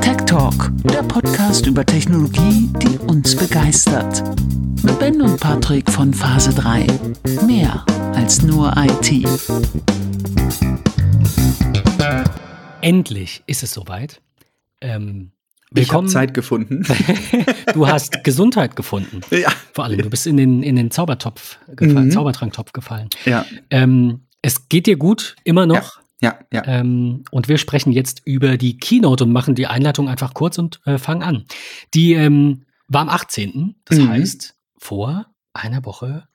Tech Talk, der Podcast über Technologie, die uns begeistert. Mit Ben und Patrick von Phase 3. Mehr als nur IT. Endlich ist es soweit. Ähm, Ich habe. Zeit gefunden. Du hast Gesundheit gefunden. ja. Vor allem, du bist in den, in den Zaubertopf gefallen, Mhm. Zaubertranktopf gefallen. Ja, Ähm, es geht dir gut, immer noch. ja, ja. Ähm, und wir sprechen jetzt über die Keynote und machen die Einleitung einfach kurz und äh, fangen an. Die ähm, war am 18. Das Mhm. heißt, vor einer Woche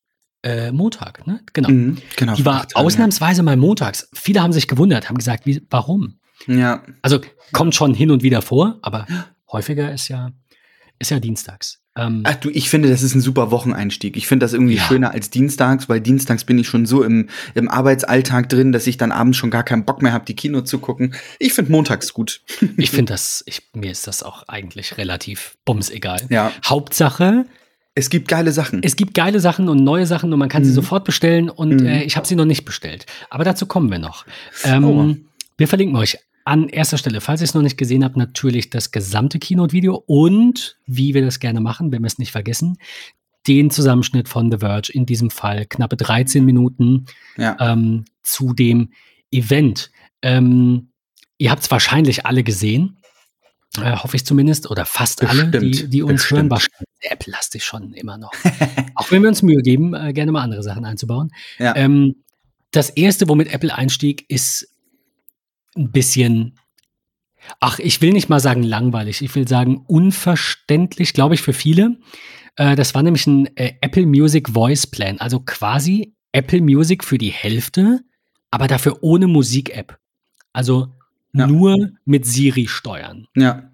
äh, Montag, ne? Genau. Mhm, genau. Die war ausnahmsweise mal montags. Viele haben sich gewundert, haben gesagt, wie, warum? Ja, Also kommt schon hin und wieder vor, aber häufiger ist ja, ist ja dienstags. Ähm, Ach du, ich finde, das ist ein super Wocheneinstieg. Ich finde das irgendwie Ja. schöner als dienstags, weil dienstags bin ich schon so im, im Arbeitsalltag drin, dass ich dann abends schon gar keinen Bock mehr habe, die Kino zu gucken. Ich finde montags gut. ich finde das, ich, mir ist das auch eigentlich relativ bumsegal. Ja. Hauptsache, Es gibt geile Sachen. es gibt geile Sachen und neue Sachen und man kann sie Mhm. sofort bestellen und Mhm. äh, ich habe sie noch nicht bestellt. Aber dazu kommen wir noch. Ähm, Oh. Wir verlinken euch an erster Stelle, falls ihr es noch nicht gesehen habt, natürlich das gesamte Keynote-Video und, wie wir das gerne machen, wenn wir es nicht vergessen, den Zusammenschnitt von The Verge, in diesem Fall knappe 13 Minuten ja. ähm, zu dem Event. Ähm, ihr habt es wahrscheinlich alle gesehen, äh, hoffe ich zumindest, oder fast alle, die, Bestimmt, die uns hören. bestimmt. Wahrscheinlich sehr lastig schon immer noch. Auch wenn wir uns Mühe geben, äh, gerne mal andere Sachen einzubauen. ja. Ähm, das erste, womit Apple einstieg, ist ein bisschen, ach, ich will nicht mal sagen langweilig, ich will sagen unverständlich, glaube ich, für viele. Äh, das war nämlich ein äh, Apple Music Voice Plan, also quasi Apple Music für die Hälfte, aber dafür ohne Musik-App. Also Ja. nur mit Siri steuern. ja.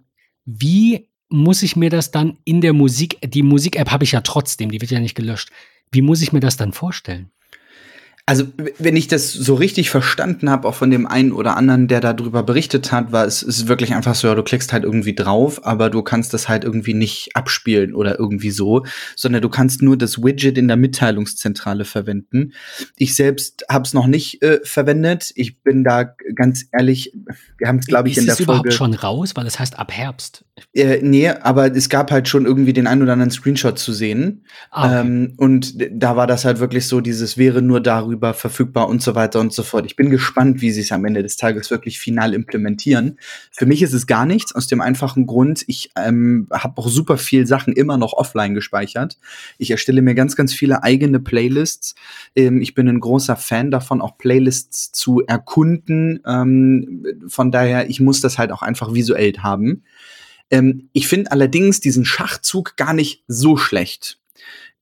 Wie muss ich mir das dann in der Musik, die Musik-App habe ich ja trotzdem, die wird ja nicht gelöscht. Wie muss ich mir das dann vorstellen? Also, wenn ich das so richtig verstanden habe, auch von dem einen oder anderen, der darüber berichtet hat, war es ist wirklich einfach so, ja, du klickst halt irgendwie drauf, aber du kannst das halt irgendwie nicht abspielen oder irgendwie so, sondern du kannst nur das Widget in der Mitteilungszentrale verwenden. Ich selbst habe es noch nicht äh, verwendet. Ich bin da ganz ehrlich, wir haben es, glaube ich, ist in der es überhaupt Folge. schon raus? Weil das heißt ab Herbst. Äh, nee, aber es gab halt schon irgendwie den einen oder anderen Screenshot zu sehen. Ah, okay. Ähm, und da war das halt wirklich so, dieses wäre nur darüber verfügbar und so weiter und so fort. Ich bin gespannt, wie sie es am Ende des Tages wirklich final implementieren. Für mich ist es gar nichts, aus dem einfachen Grund, ich ähm, habe auch super viel Sachen immer noch offline gespeichert. Ich erstelle mir ganz, ganz viele eigene Playlists. Ähm, ich bin ein großer Fan davon, auch Playlists zu erkunden. Ähm, von daher, ich muss das halt auch einfach visuell haben. Ähm, ich finde allerdings diesen Schachzug gar nicht so schlecht.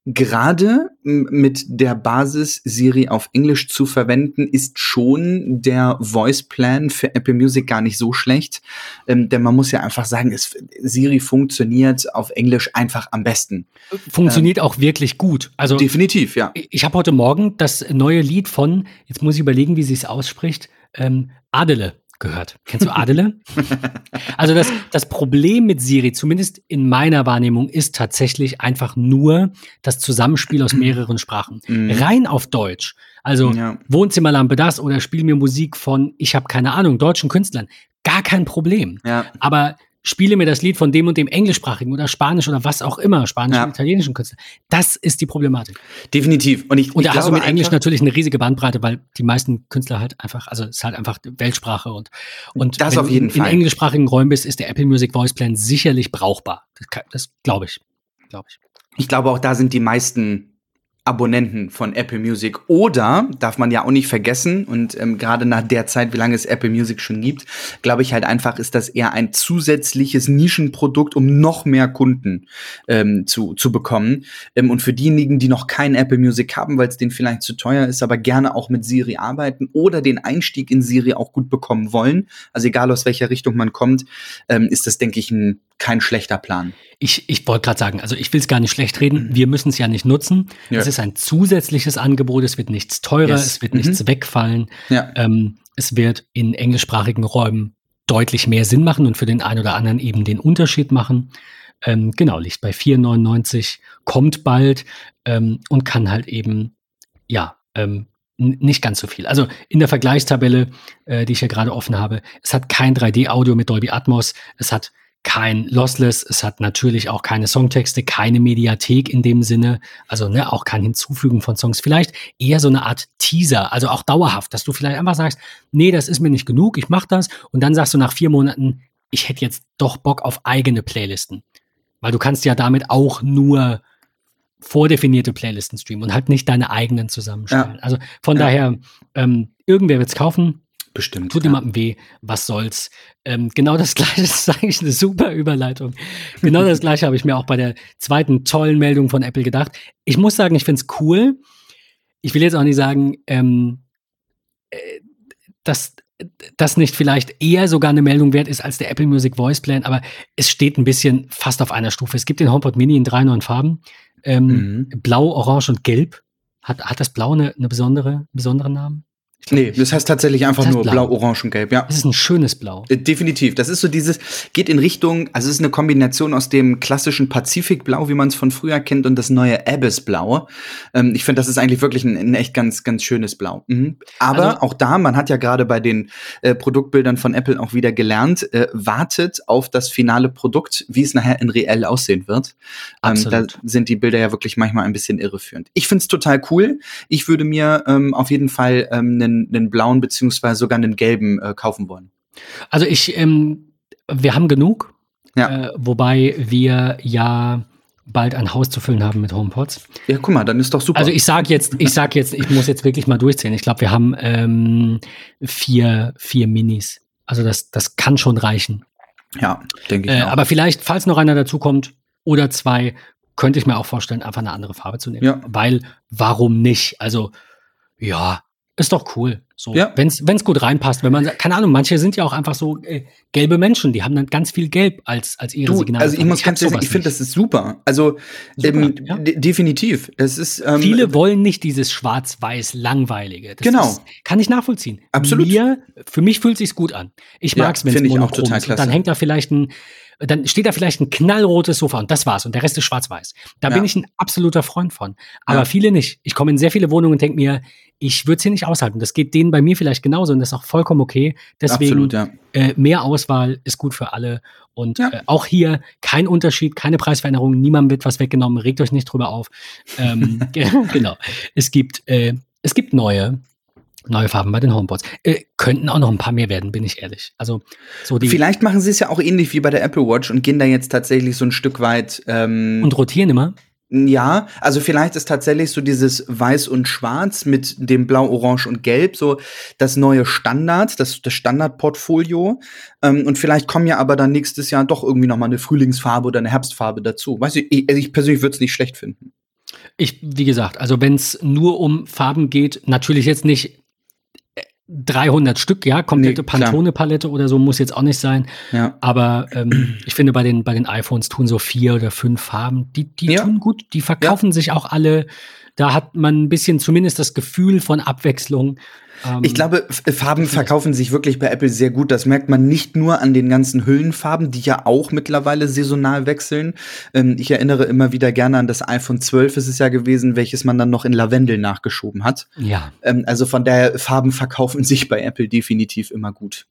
Gerade mit der Basis Siri auf Englisch zu verwenden, ist schon der Voice Plan für Apple Music gar nicht so schlecht. Ähm, denn man muss ja einfach sagen, es, Siri funktioniert auf Englisch einfach am besten. Funktioniert auch wirklich gut. Also Definitiv, ja. ich habe heute Morgen das neue Lied von, jetzt muss ich überlegen, wie sie es ausspricht, ähm, Adele gehört. Kennst du Adele? also das, das Problem mit Siri, zumindest in meiner Wahrnehmung, ist tatsächlich einfach nur das Zusammenspiel aus mehreren Sprachen. Mhm. Rein auf Deutsch. Also Ja. Wohnzimmerlampe das oder spiel mir Musik von, ich habe keine Ahnung, deutschen Künstlern. Gar kein Problem. Ja, aber spiele mir das Lied von dem und dem englischsprachigen oder spanisch oder was auch immer, spanisch Ja. italienischen Künstler. Das ist die Problematik. definitiv. Und ich, Und ich da hast du mit Englisch natürlich eine riesige Bandbreite, weil die meisten Künstler halt einfach, also es ist halt einfach Weltsprache und, und Das wenn auf jeden in, in Fall. englischsprachigen Räumen bist, ist der Apple Music Voice Plan sicherlich brauchbar. Das, das glaube ich. Glaube ich. Ich glaube, auch da sind die meisten Abonnenten von Apple Music. Oder, darf man ja auch nicht vergessen, und ähm, gerade nach der Zeit, wie lange es Apple Music schon gibt, glaube ich halt einfach, ist das eher ein zusätzliches Nischenprodukt, um noch mehr Kunden ähm, zu, zu bekommen. Ähm, und für diejenigen, die noch kein Apple Music haben, weil es denen vielleicht zu teuer ist, aber gerne auch mit Siri arbeiten oder den Einstieg in Siri auch gut bekommen wollen, also egal aus welcher Richtung man kommt, ähm, ist das, denke ich, ein, kein schlechter Plan. Ich, ich wollte gerade sagen, also ich will es gar nicht schlecht reden. Wir müssen es ja nicht nutzen. Mhm. Ja. Es ist ein zusätzliches Angebot. Es wird nichts teurer, Yes. es wird Mhm. nichts wegfallen. Ja. Ähm, es wird in englischsprachigen Räumen deutlich mehr Sinn machen und für den einen oder anderen eben den Unterschied machen. Ähm, genau, liegt bei 4,99, kommt bald ähm, und kann halt eben, ja, ähm, nicht ganz so viel. Also in der Vergleichstabelle, äh, die ich ja gerade offen habe, es hat kein 3D-Audio mit Dolby Atmos, es hat kein Lossless, es hat natürlich auch keine Songtexte, keine Mediathek in dem Sinne, also ne, auch kein Hinzufügen von Songs. Vielleicht eher so eine Art Teaser, also auch dauerhaft, dass du vielleicht einfach sagst, nee, das ist mir nicht genug, ich mach das und dann sagst du nach vier Monaten, ich hätte jetzt doch Bock auf eigene Playlisten. Weil du kannst ja damit auch nur vordefinierte Playlisten streamen und halt nicht deine eigenen zusammenstellen. Ja. Also von ja. daher, ähm, irgendwer wird es kaufen. Bestimmt. Tut ja. niemandem weh, was soll's. Ähm, genau das gleiche das ist eigentlich eine super Überleitung. Genau das gleiche habe ich mir auch bei der zweiten tollen Meldung von Apple gedacht. Ich muss sagen, ich finde es cool. Ich will jetzt auch nicht sagen, ähm, äh, dass das nicht vielleicht eher sogar eine Meldung wert ist als der Apple Music Voice Plan, aber es steht ein bisschen fast auf einer Stufe. Es gibt den HomePod Mini in drei neuen Farben. Ähm, mhm. Blau, Orange und Gelb. Hat, hat das Blau eine, eine besondere, besonderen Namen? Nee, das heißt tatsächlich einfach das heißt nur blau. blau, orange und gelb, ja. Das ist ein schönes Blau. Äh, definitiv. Das ist so dieses, geht in Richtung, also es ist eine Kombination aus dem klassischen Pazifikblau, wie man es von früher kennt, und das neue Abyssblau. Ähm, ich finde, das ist eigentlich wirklich ein, ein, echt ganz, ganz schönes Blau. Mhm. Aber also, auch da, man hat ja gerade bei den äh, Produktbildern von Apple auch wieder gelernt, äh, wartet auf das finale Produkt, wie es nachher in reell aussehen wird. Ähm, da sind die Bilder ja wirklich manchmal ein bisschen irreführend. Ich finde es total cool. Ich würde mir ähm, auf jeden Fall ähm, einen einen, einen blauen beziehungsweise sogar einen gelben äh, kaufen wollen? Also ich, ähm, wir haben genug, ja. äh, wobei wir ja bald ein Haus zu füllen haben mit HomePods. Ja, guck mal, dann ist doch super. Also ich sage jetzt, ich sag jetzt, ich muss jetzt wirklich mal durchzählen. Ich glaube, wir haben ähm, vier, vier Minis. Also das, das kann schon reichen. Ja, denke ich. Äh, aber vielleicht, falls noch einer dazukommt oder zwei, könnte ich mir auch vorstellen, einfach eine andere Farbe zu nehmen. Ja. Weil, warum nicht? Also, ja, ist doch cool. So, ja. wenn es gut reinpasst, wenn man, keine Ahnung, manche sind ja auch einfach so äh, gelbe Menschen, die haben dann ganz viel Gelb als, als ihre du, Signale. Also ich muss ganz ehrlich, ich finde, das ist super. Also super, ähm, ja. definitiv. Das ist, ähm, Viele wollen nicht dieses schwarz-weiß langweilige. Das genau. Ist, kann ich nachvollziehen. Absolut. Mir, für mich fühlt sich's gut an. Ich mag's, ja, wenn es ist. Und dann hängt da vielleicht ein dann steht da vielleicht ein knallrotes Sofa und das war's und der Rest ist schwarz-weiß. Da ja. bin ich ein absoluter Freund von. Aber ja. viele nicht. Ich komme in sehr viele Wohnungen und denke mir, ich würde es hier nicht aushalten. Das geht denen bei mir vielleicht genauso und das ist auch vollkommen okay. Deswegen Absolut, ja. äh, mehr Auswahl ist gut für alle. Und äh, auch hier kein Unterschied, keine Preisveränderung, niemandem wird was weggenommen, regt euch nicht drüber auf. Ähm, genau. Es gibt, äh, es gibt neue neue Farben bei den Homepods. Äh, könnten auch noch ein paar mehr werden, bin ich ehrlich. Also so die Vielleicht machen sie es ja auch ähnlich wie bei der Apple Watch und gehen da jetzt tatsächlich so ein Stück weit ähm und rotieren immer. Ja, also vielleicht ist tatsächlich so dieses Weiß und Schwarz mit dem Blau, Orange und Gelb so das neue Standard, das, das Standardportfolio. Ähm, und vielleicht kommen ja aber dann nächstes Jahr doch irgendwie noch mal eine Frühlingsfarbe oder eine Herbstfarbe dazu. Weiß ich, ich, also ich persönlich würde es nicht schlecht finden. Ich, wie gesagt, also wenn es nur um Farben geht, natürlich jetzt nicht 300 Stück, ja, komplette nee, Pantone-Palette oder so muss jetzt auch nicht sein. Ja. Aber ähm, ich finde, bei den, bei den iPhones tun so vier oder fünf Farben, die, die ja. tun gut, die verkaufen ja. sich auch alle. Da hat man ein bisschen zumindest das Gefühl von Abwechslung. Ähm, ich glaube, Farben verkaufen sich wirklich bei Apple sehr gut. Das merkt man nicht nur an den ganzen Hüllenfarben, die ja auch mittlerweile saisonal wechseln. Ähm, ich erinnere immer wieder gerne an das iPhone 12 ist es ja gewesen, welches man dann noch in Lavendel nachgeschoben hat. Ja. Ähm, also von daher, Farben verkaufen sich bei Apple definitiv immer gut.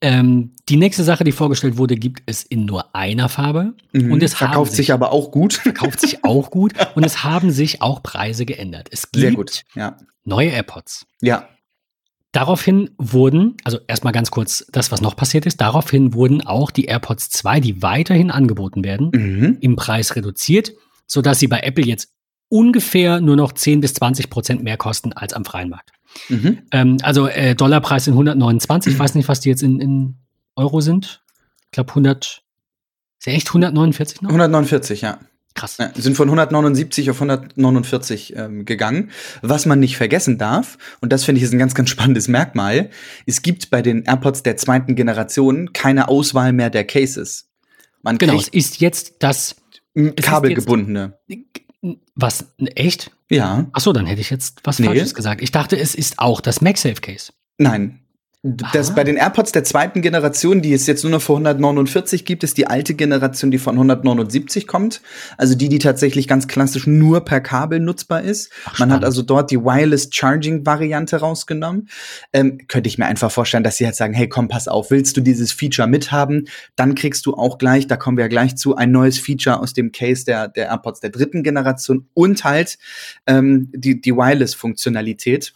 Ähm, die nächste Sache, die vorgestellt wurde, gibt es in nur einer Farbe. Mhm, und es verkauft sich, sich, aber auch gut. Verkauft sich auch gut. und es haben sich auch Preise geändert. Es gibt Sehr gut, ja neue AirPods. Ja. Daraufhin wurden, also erstmal ganz kurz das, was noch passiert ist, daraufhin wurden auch die AirPods 2, die weiterhin angeboten werden, mhm. im Preis reduziert, sodass sie bei Apple jetzt ungefähr nur noch 10 bis 20 Prozent mehr kosten als am freien Markt. Mhm. Ähm, also äh, Dollarpreis in 129, ich weiß nicht, was die jetzt in, in Euro sind. Ich glaube 100, ist ja echt 149 noch? 149, ja. Krass. Ja, sind von 179 auf 149 ähm, gegangen. Was man nicht vergessen darf, und das finde ich ist ein ganz, ganz spannendes Merkmal, es gibt bei den AirPods der zweiten Generation keine Auswahl mehr der Cases. Man genau, es ist jetzt das kabelgebundene. Was? Echt? Ja. Ach so, dann hätte ich jetzt was nee. Falsches gesagt. Ich dachte, es ist auch das MagSafe Case. Nein. Das bei den AirPods der zweiten Generation, die es jetzt nur noch für 149 gibt, ist die alte Generation, die von 179 kommt. Also die, die tatsächlich ganz klassisch nur per Kabel nutzbar ist. Ach, Man hat also dort die Wireless Charging Variante rausgenommen. Ähm, könnte ich mir einfach vorstellen, dass sie halt sagen, hey, komm, pass auf, willst du dieses Feature mithaben? Dann kriegst du auch gleich, da kommen wir ja gleich zu, ein neues Feature aus dem Case der, der AirPods der dritten Generation und halt ähm, die, die Wireless-Funktionalität.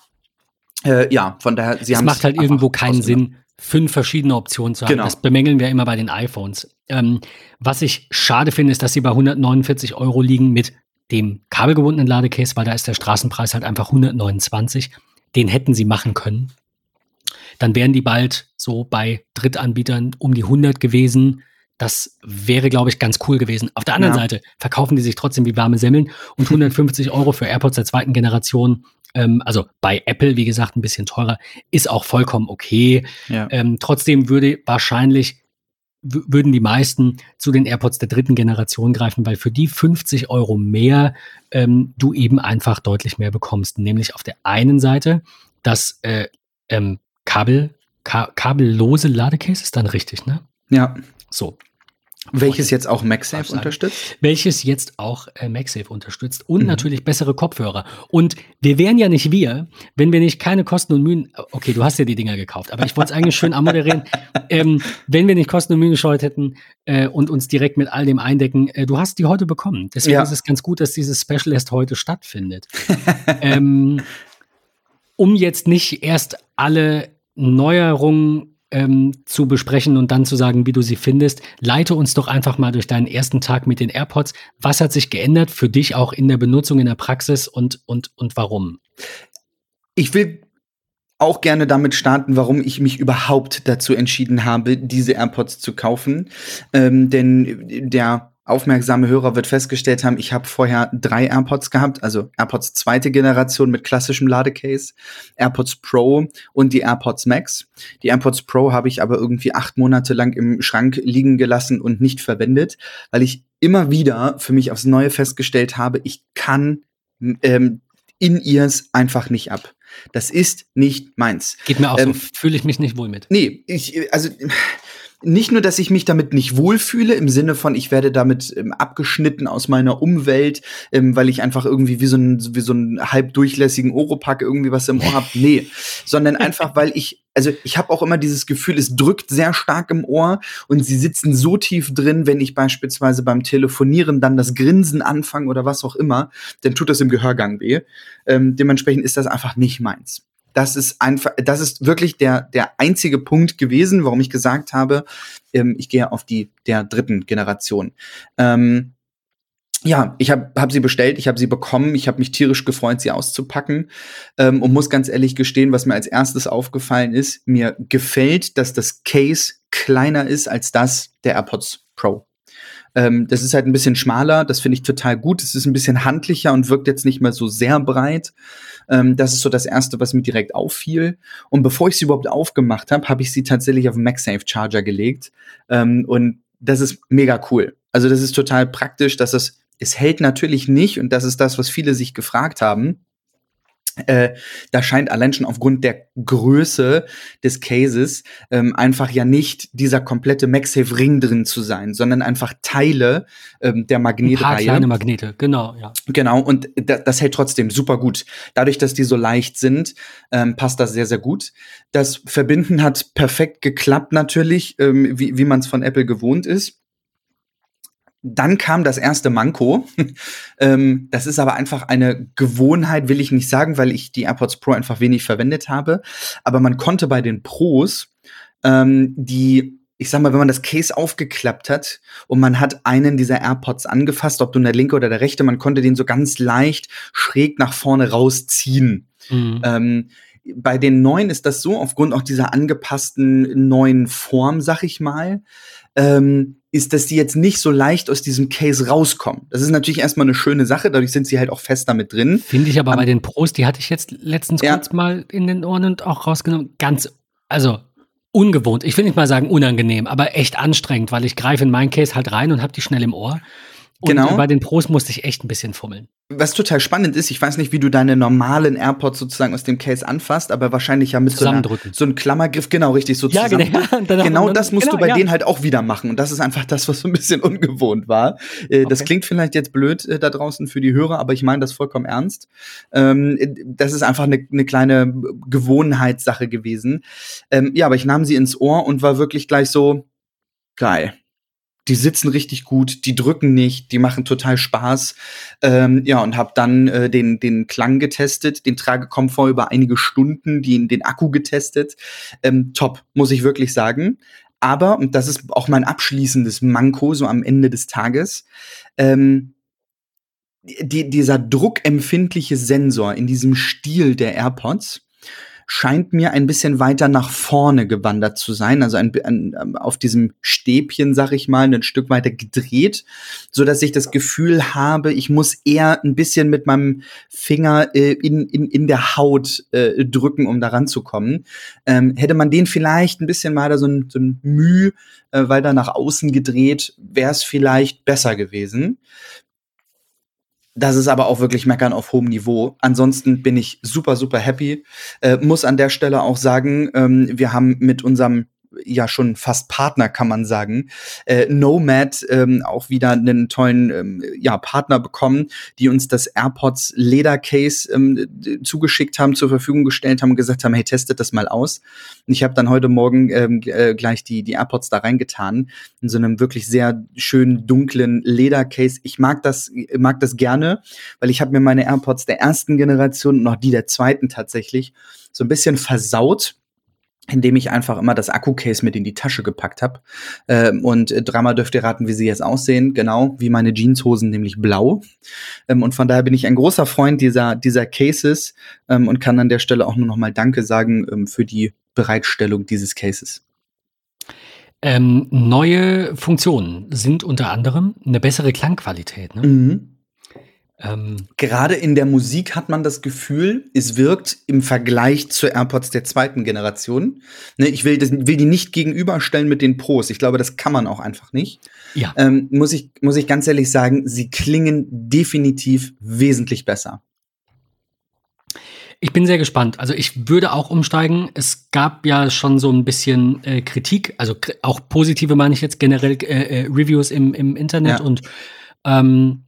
Äh, ja, von daher, sie haben. Es macht halt irgendwo keinen Sinn, fünf verschiedene Optionen zu haben. Genau. Das bemängeln wir immer bei den iPhones. Ähm, was ich schade finde, ist, dass sie bei 149 Euro liegen mit dem kabelgebundenen Ladecase, weil da ist der Straßenpreis halt einfach 129. Den hätten sie machen können. Dann wären die bald so bei Drittanbietern um die 100 gewesen. Das wäre, glaube ich, ganz cool gewesen. Auf der anderen ja. Seite verkaufen die sich trotzdem wie warme Semmeln und 150 Euro für AirPods der zweiten Generation ähm, also bei Apple, wie gesagt, ein bisschen teurer, ist auch vollkommen okay. Ja. Ähm, trotzdem würde wahrscheinlich würden die meisten zu den AirPods der dritten Generation greifen, weil für die 50 Euro mehr ähm, du eben einfach deutlich mehr bekommst. Nämlich auf der einen Seite das äh, ähm, Kabel, ka kabellose Ladecase ist dann richtig, ne? Ja. So. Welches jetzt auch MagSafe unterstützt? Welches jetzt auch äh, MagSafe unterstützt und mhm. natürlich bessere Kopfhörer. Und wir wären ja nicht wir, wenn wir nicht keine Kosten und Mühen. Okay, du hast ja die Dinger gekauft, aber ich wollte es eigentlich schön amoderieren. Ähm, wenn wir nicht Kosten und Mühen gescheut hätten äh, und uns direkt mit all dem eindecken, äh, du hast die heute bekommen. Deswegen ja. ist es ganz gut, dass dieses Special erst heute stattfindet. ähm, um jetzt nicht erst alle Neuerungen ähm, zu besprechen und dann zu sagen, wie du sie findest. Leite uns doch einfach mal durch deinen ersten Tag mit den AirPods. Was hat sich geändert für dich auch in der Benutzung, in der Praxis und, und, und warum? Ich will auch gerne damit starten, warum ich mich überhaupt dazu entschieden habe, diese AirPods zu kaufen. Ähm, denn der aufmerksame Hörer wird festgestellt haben, ich habe vorher drei AirPods gehabt, also AirPods zweite Generation mit klassischem Ladecase, AirPods Pro und die AirPods Max. Die AirPods Pro habe ich aber irgendwie acht Monate lang im Schrank liegen gelassen und nicht verwendet, weil ich immer wieder für mich aufs Neue festgestellt habe, ich kann ähm, in ears einfach nicht ab. Das ist nicht meins. Geht mir auch ähm, so, fühle ich mich nicht wohl mit. Nee, ich, also nicht nur, dass ich mich damit nicht wohlfühle, im Sinne von, ich werde damit ähm, abgeschnitten aus meiner Umwelt, ähm, weil ich einfach irgendwie wie so ein, wie so ein halb durchlässigen Oropack irgendwie was im Ohr habe. Nee, sondern einfach, weil ich, also ich habe auch immer dieses Gefühl, es drückt sehr stark im Ohr und sie sitzen so tief drin, wenn ich beispielsweise beim Telefonieren dann das Grinsen anfange oder was auch immer, dann tut das im Gehörgang weh. Ähm, dementsprechend ist das einfach nicht meins das ist einfach, das ist wirklich der, der einzige Punkt gewesen, warum ich gesagt habe, ähm, ich gehe auf die der dritten Generation. Ähm, ja, ich habe hab sie bestellt, ich habe sie bekommen, ich habe mich tierisch gefreut, sie auszupacken ähm, und muss ganz ehrlich gestehen, was mir als erstes aufgefallen ist, mir gefällt, dass das Case kleiner ist als das der AirPods Pro. Ähm, das ist halt ein bisschen schmaler, das finde ich total gut. Es ist ein bisschen handlicher und wirkt jetzt nicht mehr so sehr breit. Ähm, das ist so das Erste, was mir direkt auffiel. Und bevor ich sie überhaupt aufgemacht habe, habe ich sie tatsächlich auf den MagSafe Charger gelegt. Ähm, und das ist mega cool. Also das ist total praktisch, dass es, es hält natürlich nicht, und das ist das, was viele sich gefragt haben äh, da scheint allein schon aufgrund der Größe des Cases ähm, einfach ja nicht dieser komplette MagSafe-Ring drin zu sein, sondern einfach Teile ähm, der Magnetreihe. Ein paar kleine Magnete, genau, ja. Genau, und das hält trotzdem super gut. Dadurch, dass die so leicht sind, ähm, passt das sehr, sehr gut. Das Verbinden hat perfekt geklappt natürlich, ähm, wie, wie man es von Apple gewohnt ist. Dann kam das erste Manko. ähm, das ist aber einfach eine Gewohnheit, will ich nicht sagen, weil ich die AirPods Pro einfach wenig verwendet habe. Aber man konnte bei den Pros ähm, die ich sag mal, wenn man das Case aufgeklappt hat und man hat einen dieser AirPods angefasst, ob du der linke oder der rechte, man konnte den so ganz leicht schräg nach vorne rausziehen. Mhm. Ähm, bei den neuen ist das so, aufgrund auch dieser angepassten neuen Form, sag ich mal, ähm, ist, dass die jetzt nicht so leicht aus diesem Case rauskommen. Das ist natürlich erstmal eine schöne Sache, dadurch sind sie halt auch fest damit drin. Finde ich aber um, bei den Pros, die hatte ich jetzt letztens ja. kurz mal in den Ohren und auch rausgenommen, ganz, also ungewohnt. Ich will nicht mal sagen unangenehm, aber echt anstrengend, weil ich greife in mein Case halt rein und habe die schnell im Ohr. Und Genau. bei den Pros musste ich echt ein bisschen fummeln. Was total spannend ist, ich weiß nicht, wie du deine normalen AirPods sozusagen aus dem Case anfasst, aber wahrscheinlich ja mit so, einer, so einem Klammergriff, genau, richtig, so Ja, zusammen. genau. Und Genau und dann- das musst genau, du bei ja. denen halt auch wieder machen. Und das ist einfach das, was so ein bisschen ungewohnt war. Äh, Das Okay. klingt vielleicht jetzt blöd äh, da draußen für die Hörer, aber ich meine das vollkommen ernst. Ähm, äh, das ist einfach eine, eine kleine Gewohnheitssache gewesen. Ähm, ja, aber ich nahm sie ins Ohr und war wirklich gleich so geil. Die sitzen richtig gut, die drücken nicht, die machen total Spaß. Ähm, ja, und habe dann äh, den, den Klang getestet, den Tragekomfort über einige Stunden, den, den Akku getestet. Ähm, top, muss ich wirklich sagen. Aber, und das ist auch mein abschließendes Manko, so am Ende des Tages, ähm, die, dieser druckempfindliche Sensor in diesem Stil der AirPods scheint mir ein bisschen weiter nach vorne gewandert zu sein, also ein, ein, auf diesem Stäbchen, sag ich mal, ein Stück weiter gedreht, so dass ich das Gefühl habe, ich muss eher ein bisschen mit meinem Finger äh, in, in, in der Haut äh, drücken, um da ranzukommen. Ähm, hätte man den vielleicht ein bisschen weiter so ein, so ein Mühe äh, weiter nach außen gedreht, wäre es vielleicht besser gewesen. Das ist aber auch wirklich Meckern auf hohem Niveau. Ansonsten bin ich super, super happy. Äh, muss an der Stelle auch sagen, ähm, wir haben mit unserem ja schon fast Partner, kann man sagen, äh, Nomad ähm, auch wieder einen tollen ähm, ja, Partner bekommen, die uns das AirPods Ledercase ähm, d- zugeschickt haben, zur Verfügung gestellt haben und gesagt haben, hey, testet das mal aus. Und ich habe dann heute Morgen ähm, äh, gleich die, die AirPods da reingetan, in so einem wirklich sehr schönen, dunklen Ledercase. Ich mag das, mag das gerne, weil ich habe mir meine AirPods der ersten Generation und noch die der zweiten tatsächlich so ein bisschen versaut indem ich einfach immer das Akku-Case mit in die Tasche gepackt habe. Ähm, und äh, dreimal dürft ihr raten, wie sie jetzt aussehen. Genau, wie meine Jeanshosen, nämlich blau. Ähm, und von daher bin ich ein großer Freund dieser, dieser Cases ähm, und kann an der Stelle auch nur noch mal Danke sagen ähm, für die Bereitstellung dieses Cases. Ähm, neue Funktionen sind unter anderem eine bessere Klangqualität. Ne? Mhm. Ähm, Gerade in der Musik hat man das Gefühl, es wirkt im Vergleich zu AirPods der zweiten Generation. Ne, ich will, das, will die nicht gegenüberstellen mit den Pros. Ich glaube, das kann man auch einfach nicht. ja, ähm, muss, ich, muss ich ganz ehrlich sagen, sie klingen definitiv wesentlich besser. ich bin sehr gespannt. Also ich würde auch umsteigen. Es gab ja schon so ein bisschen äh, Kritik, also auch positive meine ich jetzt generell äh, äh, Reviews im, im Internet Ja. und ähm,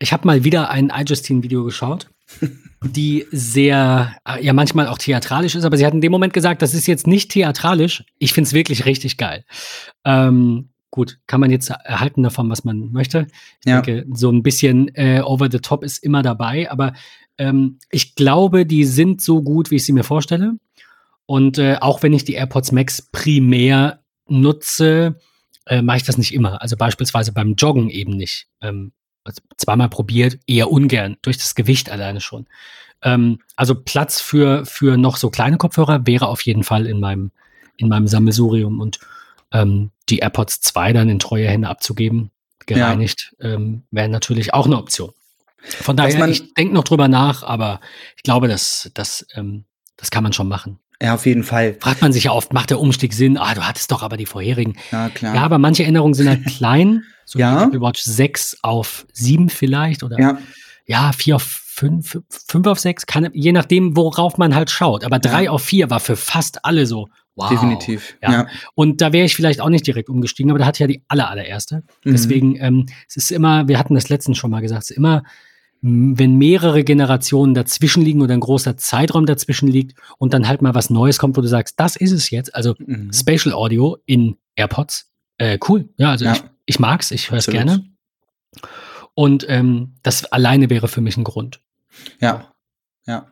ich habe mal wieder ein iJustine-Video geschaut, die sehr, äh, ja manchmal auch theatralisch ist, aber sie hat in dem Moment gesagt, das ist jetzt nicht theatralisch. Ich find's wirklich richtig geil. Ähm, gut, kann man jetzt erhalten davon, was man möchte. Ich Ja. denke, so ein bisschen äh, over the top ist immer dabei, aber ähm, ich glaube, die sind so gut, wie ich sie mir vorstelle. Und äh, auch wenn ich die AirPods Max primär nutze, äh, mache ich das nicht immer. Also beispielsweise beim Joggen eben nicht. Ähm, also zweimal probiert, eher ungern, durch das Gewicht alleine schon. Ähm, also Platz für, für noch so kleine Kopfhörer wäre auf jeden Fall in meinem, in meinem Sammelsurium und ähm, die AirPods 2 dann in treue Hände abzugeben, gereinigt, ähm, wäre natürlich auch eine Option. Von daher, man- ich denke noch drüber nach, aber ich glaube, das, das, ähm, das kann man schon machen. Ja, auf jeden Fall. Fragt man sich ja oft, macht der Umstieg Sinn? Ah, du hattest doch aber die vorherigen. Ja, klar. Ja, aber manche Änderungen sind halt klein. So Ja. Apple Watch 6 auf 7 vielleicht oder ja. ja, 4 auf 5, 5 auf 6, kann, je nachdem, worauf man halt schaut. Aber 3 Ja. auf 4 war für fast alle so. Wow. definitiv. Ja. Ja. Und da wäre ich vielleicht auch nicht direkt umgestiegen, aber da hatte ich ja die aller, allererste. Mhm. Deswegen, ähm, es ist immer, wir hatten das letztens schon mal gesagt, es ist immer, wenn mehrere Generationen dazwischen liegen oder ein großer Zeitraum dazwischen liegt und dann halt mal was Neues kommt, wo du sagst, das ist es jetzt, also Mhm. Spatial Audio in AirPods, äh, cool. Ja, also Ja. Ich, ich mag's, ich höre es gerne. Und ähm, das alleine wäre für mich ein Grund. Ja. Ja.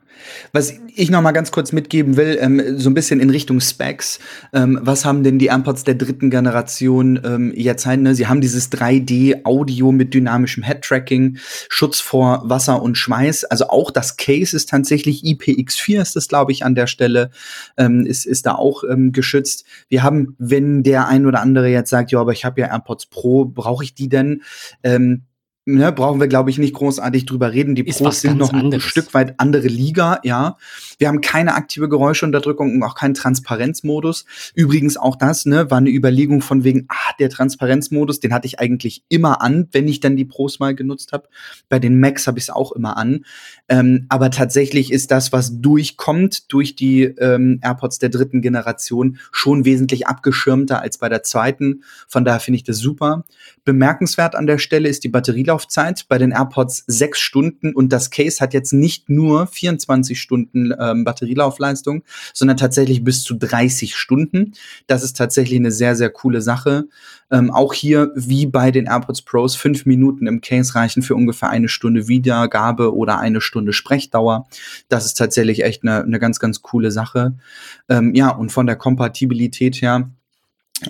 Was ich noch mal ganz kurz mitgeben will, ähm, so ein bisschen in Richtung Specs. Ähm, was haben denn die AirPods der dritten Generation ähm, jetzt halt? Ne? Sie haben dieses 3D-Audio mit dynamischem Head-Tracking, Schutz vor Wasser und Schweiß. Also auch das Case ist tatsächlich IPX4 ist das, glaube ich, an der Stelle, ähm, ist, ist da auch ähm, geschützt. Wir haben, wenn der ein oder andere jetzt sagt, ja, aber ich habe ja AirPods Pro, brauche ich die denn? Ne, brauchen wir, glaube ich, nicht großartig drüber reden. Die Ist Pros sind noch ein anderes. Stück weit andere Liga, ja. Wir haben keine aktive Geräuscheunterdrückung und auch keinen Transparenzmodus. Übrigens auch das, ne, war eine Überlegung von wegen, ah, der Transparenzmodus, den hatte ich eigentlich immer an, wenn ich dann die Pros mal genutzt habe. Bei den Macs habe ich es auch immer an. Ähm, aber tatsächlich ist das, was durchkommt durch die ähm, AirPods der dritten Generation, schon wesentlich abgeschirmter als bei der zweiten. Von daher finde ich das super. Bemerkenswert an der Stelle ist die Batterielaufzeit. Bei den AirPods sechs Stunden und das Case hat jetzt nicht nur 24 Stunden ähm, Batterielaufleistung, sondern tatsächlich bis zu 30 Stunden. Das ist tatsächlich eine sehr, sehr coole Sache. Ähm, auch hier, wie bei den AirPods Pros, fünf Minuten im Case reichen für ungefähr eine Stunde Wiedergabe oder eine Stunde Sprechdauer. Das ist tatsächlich echt eine, eine ganz, ganz coole Sache. Ähm, ja, und von der Kompatibilität her,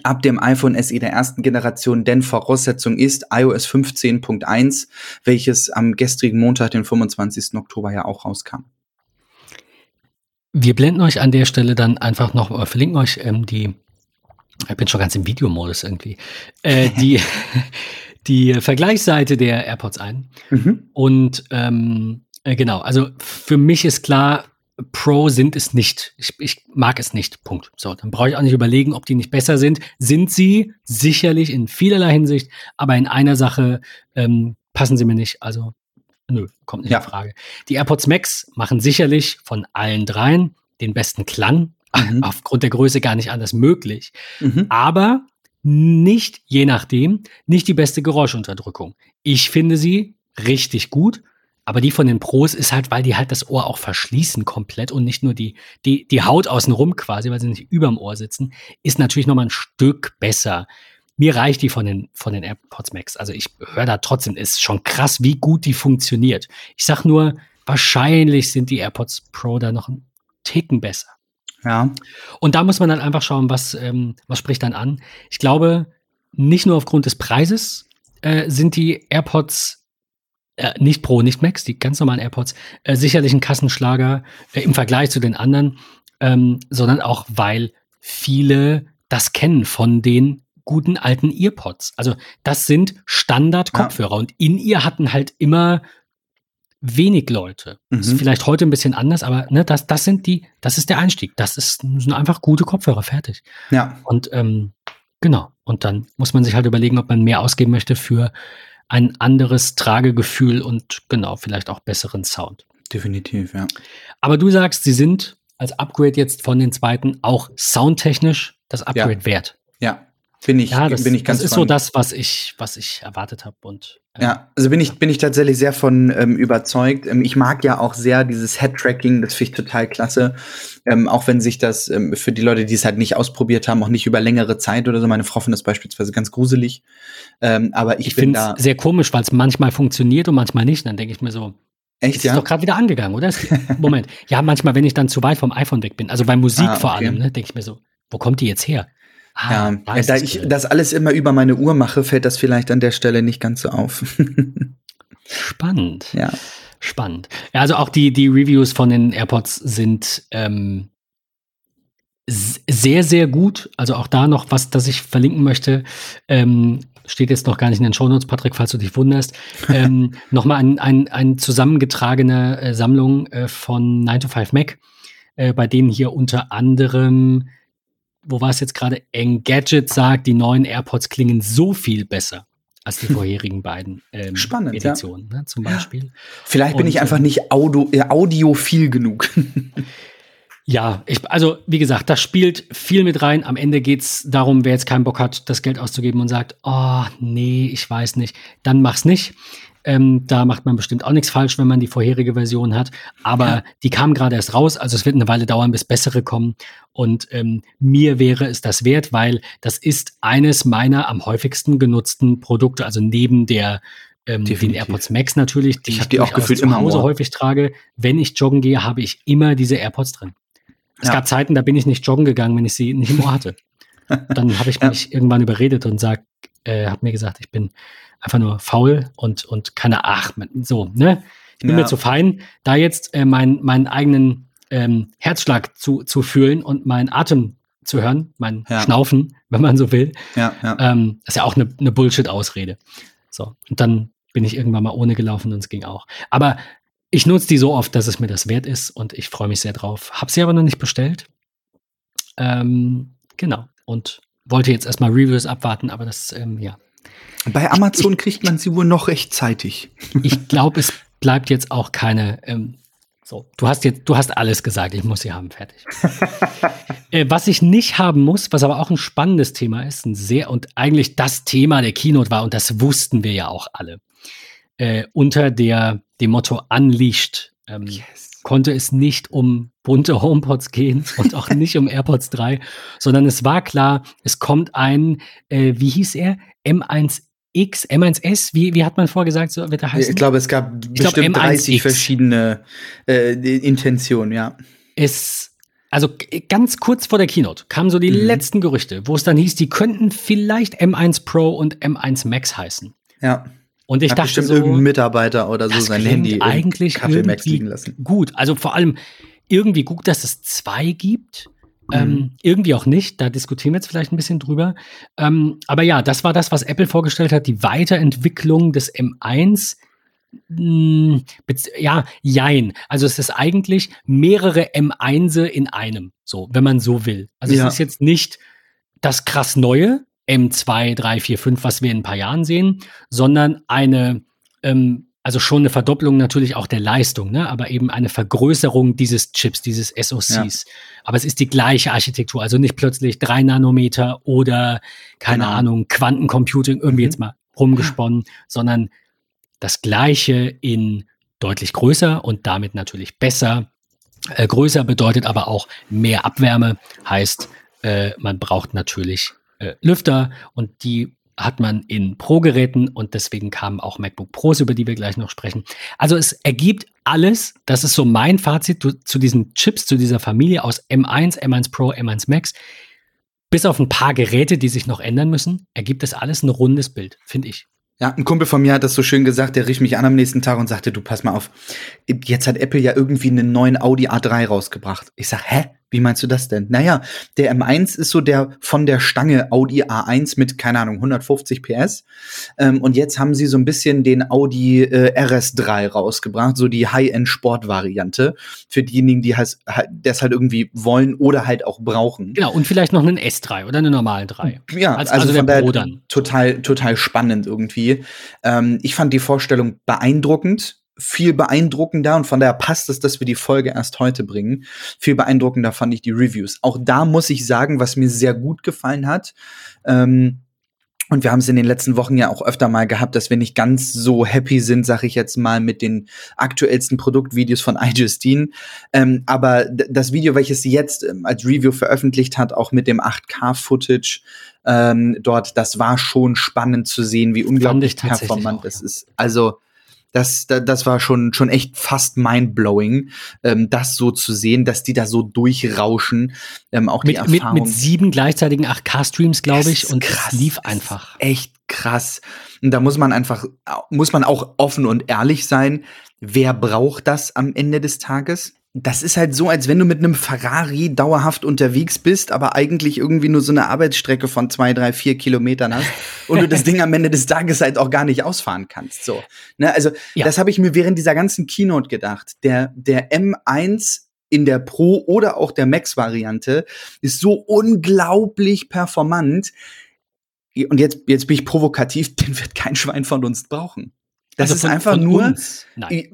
ab dem iPhone SE der ersten Generation, denn Voraussetzung ist iOS 15.1, welches am gestrigen Montag, den 25. Oktober ja auch rauskam. Wir blenden euch an der Stelle dann einfach noch, äh, verlinken euch ähm, die, ich bin schon ganz im Videomodus irgendwie, äh, die, die Vergleichsseite der AirPods ein. Mhm. Und ähm, äh, genau, also für mich ist klar, Pro sind es nicht. Ich, ich mag es nicht. Punkt. So, dann brauche ich auch nicht überlegen, ob die nicht besser sind. Sind sie sicherlich in vielerlei Hinsicht, aber in einer Sache ähm, passen sie mir nicht. Also, nö, kommt nicht Ja. in Frage. Die AirPods Max machen sicherlich von allen dreien den besten Klang. Mhm. Aufgrund der Größe gar nicht anders möglich. Mhm. Aber nicht, je nachdem, nicht die beste Geräuschunterdrückung. Ich finde sie richtig gut, aber die von den Pros ist halt, weil die halt das Ohr auch verschließen komplett und nicht nur die, die, die Haut außenrum quasi, weil sie nicht überm Ohr sitzen, ist natürlich noch mal ein Stück besser. Mir reicht die von den, von den AirPods Max. Also ich höre da trotzdem, ist schon krass, wie gut die funktioniert. Ich sag nur, wahrscheinlich sind die AirPods Pro da noch ein Ticken besser. Ja. Und da muss man dann einfach schauen, was, ähm, was spricht dann an. Ich glaube, nicht nur aufgrund des Preises äh, sind die AirPods äh, nicht Pro, nicht Max, die ganz normalen AirPods, äh, sicherlich ein Kassenschlager äh, im Vergleich zu den anderen, ähm, sondern auch, weil viele das kennen von den guten alten Earpods. Also das sind Standard-Kopfhörer und in ihr hatten halt immer wenig Leute. Mhm. Ist vielleicht heute ein bisschen anders, aber ne, das, das sind die, das ist der Einstieg. Das ist, sind einfach gute Kopfhörer, fertig. Ja. Und ähm, genau. Und dann muss man sich halt überlegen, ob man mehr ausgeben möchte für ein anderes Tragegefühl und genau, vielleicht auch besseren Sound. Definitiv, ja. Aber du sagst, sie sind als Upgrade jetzt von den zweiten auch soundtechnisch das Upgrade wert. Ja. Bin ich, Ja, das, bin ich ganz das ist so das, was ich, was ich erwartet habe. Und Ja, also bin ich, bin ich tatsächlich sehr von ähm, überzeugt. Ähm, ich mag ja auch sehr dieses Head-Tracking, das finde ich total klasse. Ähm, auch wenn sich das ähm, für die Leute, die es halt nicht ausprobiert haben, auch nicht über längere Zeit oder so. Meine Frau findet das beispielsweise ganz gruselig. Ähm, aber ich, ich finde da es sehr komisch, weil es manchmal funktioniert und manchmal nicht. Dann denke ich mir so, echt, ist ja. doch gerade wieder angegangen, oder? Moment. Ja, manchmal, wenn ich dann zu weit vom iPhone weg bin, also bei Musik Ah, vor okay. allem, ne, denke ich mir so, wo kommt die jetzt her? Ja, da ich Gerät. das alles immer über meine Uhr mache, fällt das vielleicht an der Stelle nicht ganz so auf. Spannend. ja. Spannend. Ja, also auch die, die Reviews von den AirPods sind ähm, sehr, sehr gut. Also auch da noch was, das ich verlinken möchte. Ähm, steht jetzt noch gar nicht in den Shownotes, Patrick, falls du dich wunderst. ähm, Nochmal ein, ein, ein zusammengetragene äh, Sammlung äh, von 9 to 5 Mac, äh, bei denen hier unter anderem, wo war es jetzt gerade, Engadget sagt, die neuen AirPods klingen so viel besser als die vorherigen beiden ähm, Spannend, ja. Editionen, ne, zum Beispiel. Vielleicht bin Und, ich einfach ähm, nicht audio, äh, audiophil genug. Ja, ich, also wie gesagt, das spielt viel mit rein. Am Ende geht's darum, wer jetzt keinen Bock hat, das Geld auszugeben und sagt, oh, nee, ich weiß nicht, dann mach's nicht. Ähm, da macht man bestimmt auch nichts falsch, wenn man die vorherige Version hat. Aber Ja. die kam gerade erst raus, also es wird eine Weile dauern, bis bessere kommen. Und ähm, mir wäre es das wert, weil das ist eines meiner am häufigsten genutzten Produkte, also neben der ähm, den. AirPods Max natürlich, die Ich hab die auch durchaus gefühlt zu immer Hause häufig trage. Wenn ich joggen gehe, habe ich immer diese AirPods drin. Es Ja. gab Zeiten, da bin ich nicht joggen gegangen, wenn ich sie nicht im Ohr hatte. Dann habe ich Ja. mich irgendwann überredet und sag, äh, habe mir gesagt, ich bin einfach nur faul und, und keine, ach, so, ne? Ich bin Ja. mir zu fein, da jetzt äh, mein, meinen eigenen ähm, Herzschlag zu, zu fühlen und meinen Atem zu hören, mein Ja. Schnaufen, wenn man so will. ja, ja. Ähm, ist ja auch eine, eine Bullshit-Ausrede. So, und dann bin ich irgendwann mal ohne gelaufen und es ging auch. Aber ich nutze die so oft, dass es mir das wert ist und ich freue mich sehr drauf. Hab sie aber noch nicht bestellt. Ähm, genau. Und wollte jetzt erstmal Reviews abwarten, aber das, ähm, ja. Bei Amazon ich, kriegt man sie wohl noch rechtzeitig. Ich glaube, es bleibt jetzt auch keine. Ähm, so, du hast jetzt, du hast alles gesagt, ich muss sie haben, fertig. äh, was ich nicht haben muss, was aber auch ein spannendes Thema ist, ein sehr und eigentlich das Thema der Keynote war, und das wussten wir ja auch alle. Äh, unter der, dem Motto Unleashed ähm, yes. konnte es nicht um bunte HomePods gehen und auch nicht um AirPods 3, sondern es war klar, es kommt ein, äh, wie hieß er? M1 X, M1S, wie, wie hat man vorgesagt, so wird er heißen? Ich glaube, es gab ich bestimmt glaub, 30 verschiedene äh, Intentionen, ja. Es, also ganz kurz vor der Keynote kamen so die mhm. letzten Gerüchte, wo es dann hieß, die könnten vielleicht M1 Pro und M1 Max heißen. Ja. Und ich Hat dachte bestimmt so, irgendein Mitarbeiter oder so sein Handy eigentlich Kaffee Max liegen lassen. Gut, also vor allem irgendwie gut, dass es zwei gibt. Ähm, mhm. irgendwie auch nicht, da diskutieren wir jetzt vielleicht ein bisschen drüber. Ähm, aber ja, das war das, was Apple vorgestellt hat, die Weiterentwicklung des M1. Mh, hm, ja, jein. Also es ist eigentlich mehrere M1 in einem, so, wenn man so will. Also ja. es ist jetzt nicht das krass neue M2, 3, 4, 5, was wir in ein paar Jahren sehen, sondern eine ähm, also schon eine Verdopplung natürlich auch der Leistung, ne? aber eben eine Vergrößerung dieses Chips, dieses SoCs. Ja. Aber es ist die gleiche Architektur, also nicht plötzlich drei Nanometer oder keine genau. Ahnung, Quantencomputing irgendwie mhm. jetzt mal rumgesponnen, sondern das gleiche in deutlich größer und damit natürlich besser. Äh, größer bedeutet aber auch mehr Abwärme, heißt, äh, man braucht natürlich äh, Lüfter und die hat man in Pro-Geräten und deswegen kamen auch MacBook Pros, über die wir gleich noch sprechen. Also es ergibt alles, das ist so mein Fazit zu diesen Chips, zu dieser Familie aus M1, M1 Pro, M1 Max. Bis auf ein paar Geräte, die sich noch ändern müssen, ergibt das alles ein rundes Bild, finde ich. Ja, ein Kumpel von mir hat das so schön gesagt, der rief mich an am nächsten Tag und sagte, du pass mal auf, jetzt hat Apple ja irgendwie einen neuen Audi A3 rausgebracht. Ich sag, hä? Wie meinst du das denn? Naja, der M1 ist so der von der Stange Audi A1 mit, keine Ahnung, 150 PS. Ähm, und jetzt haben sie so ein bisschen den Audi äh, RS3 rausgebracht, so die High-End-Sport-Variante. Für diejenigen, die halt, das halt irgendwie wollen oder halt auch brauchen. Genau, und vielleicht noch einen S3 oder einen normalen 3. Ja, also, also, also der Pro dann. Total, total spannend irgendwie. Ähm, ich fand die Vorstellung beeindruckend viel beeindruckender und von daher passt es, dass wir die Folge erst heute bringen. Viel beeindruckender fand ich die Reviews. Auch da muss ich sagen, was mir sehr gut gefallen hat. Ähm, und wir haben es in den letzten Wochen ja auch öfter mal gehabt, dass wir nicht ganz so happy sind, sag ich jetzt mal, mit den aktuellsten Produktvideos von iJustine. Ähm, aber das Video, welches sie jetzt ähm, als Review veröffentlicht hat, auch mit dem 8K-Footage ähm, dort, das war schon spannend zu sehen, wie unglaublich performant das ist. Also das, das war schon, schon echt fast mindblowing, ähm, das so zu sehen, dass die da so durchrauschen. Ähm, auch mit, die Erfahrung. Mit, mit sieben gleichzeitigen 8K-Streams, glaube ich, und krass. es lief einfach. Echt krass. Und da muss man einfach, muss man auch offen und ehrlich sein. Wer braucht das am Ende des Tages? Das ist halt so, als wenn du mit einem Ferrari dauerhaft unterwegs bist, aber eigentlich irgendwie nur so eine Arbeitsstrecke von zwei, drei, vier Kilometern hast und du das Ding am Ende des Tages halt auch gar nicht ausfahren kannst. So, ne? Also ja. das habe ich mir während dieser ganzen Keynote gedacht. Der der M1 in der Pro oder auch der Max-Variante ist so unglaublich performant. Und jetzt, jetzt bin ich provokativ, den wird kein Schwein von uns brauchen. Das also ist von, einfach von nur,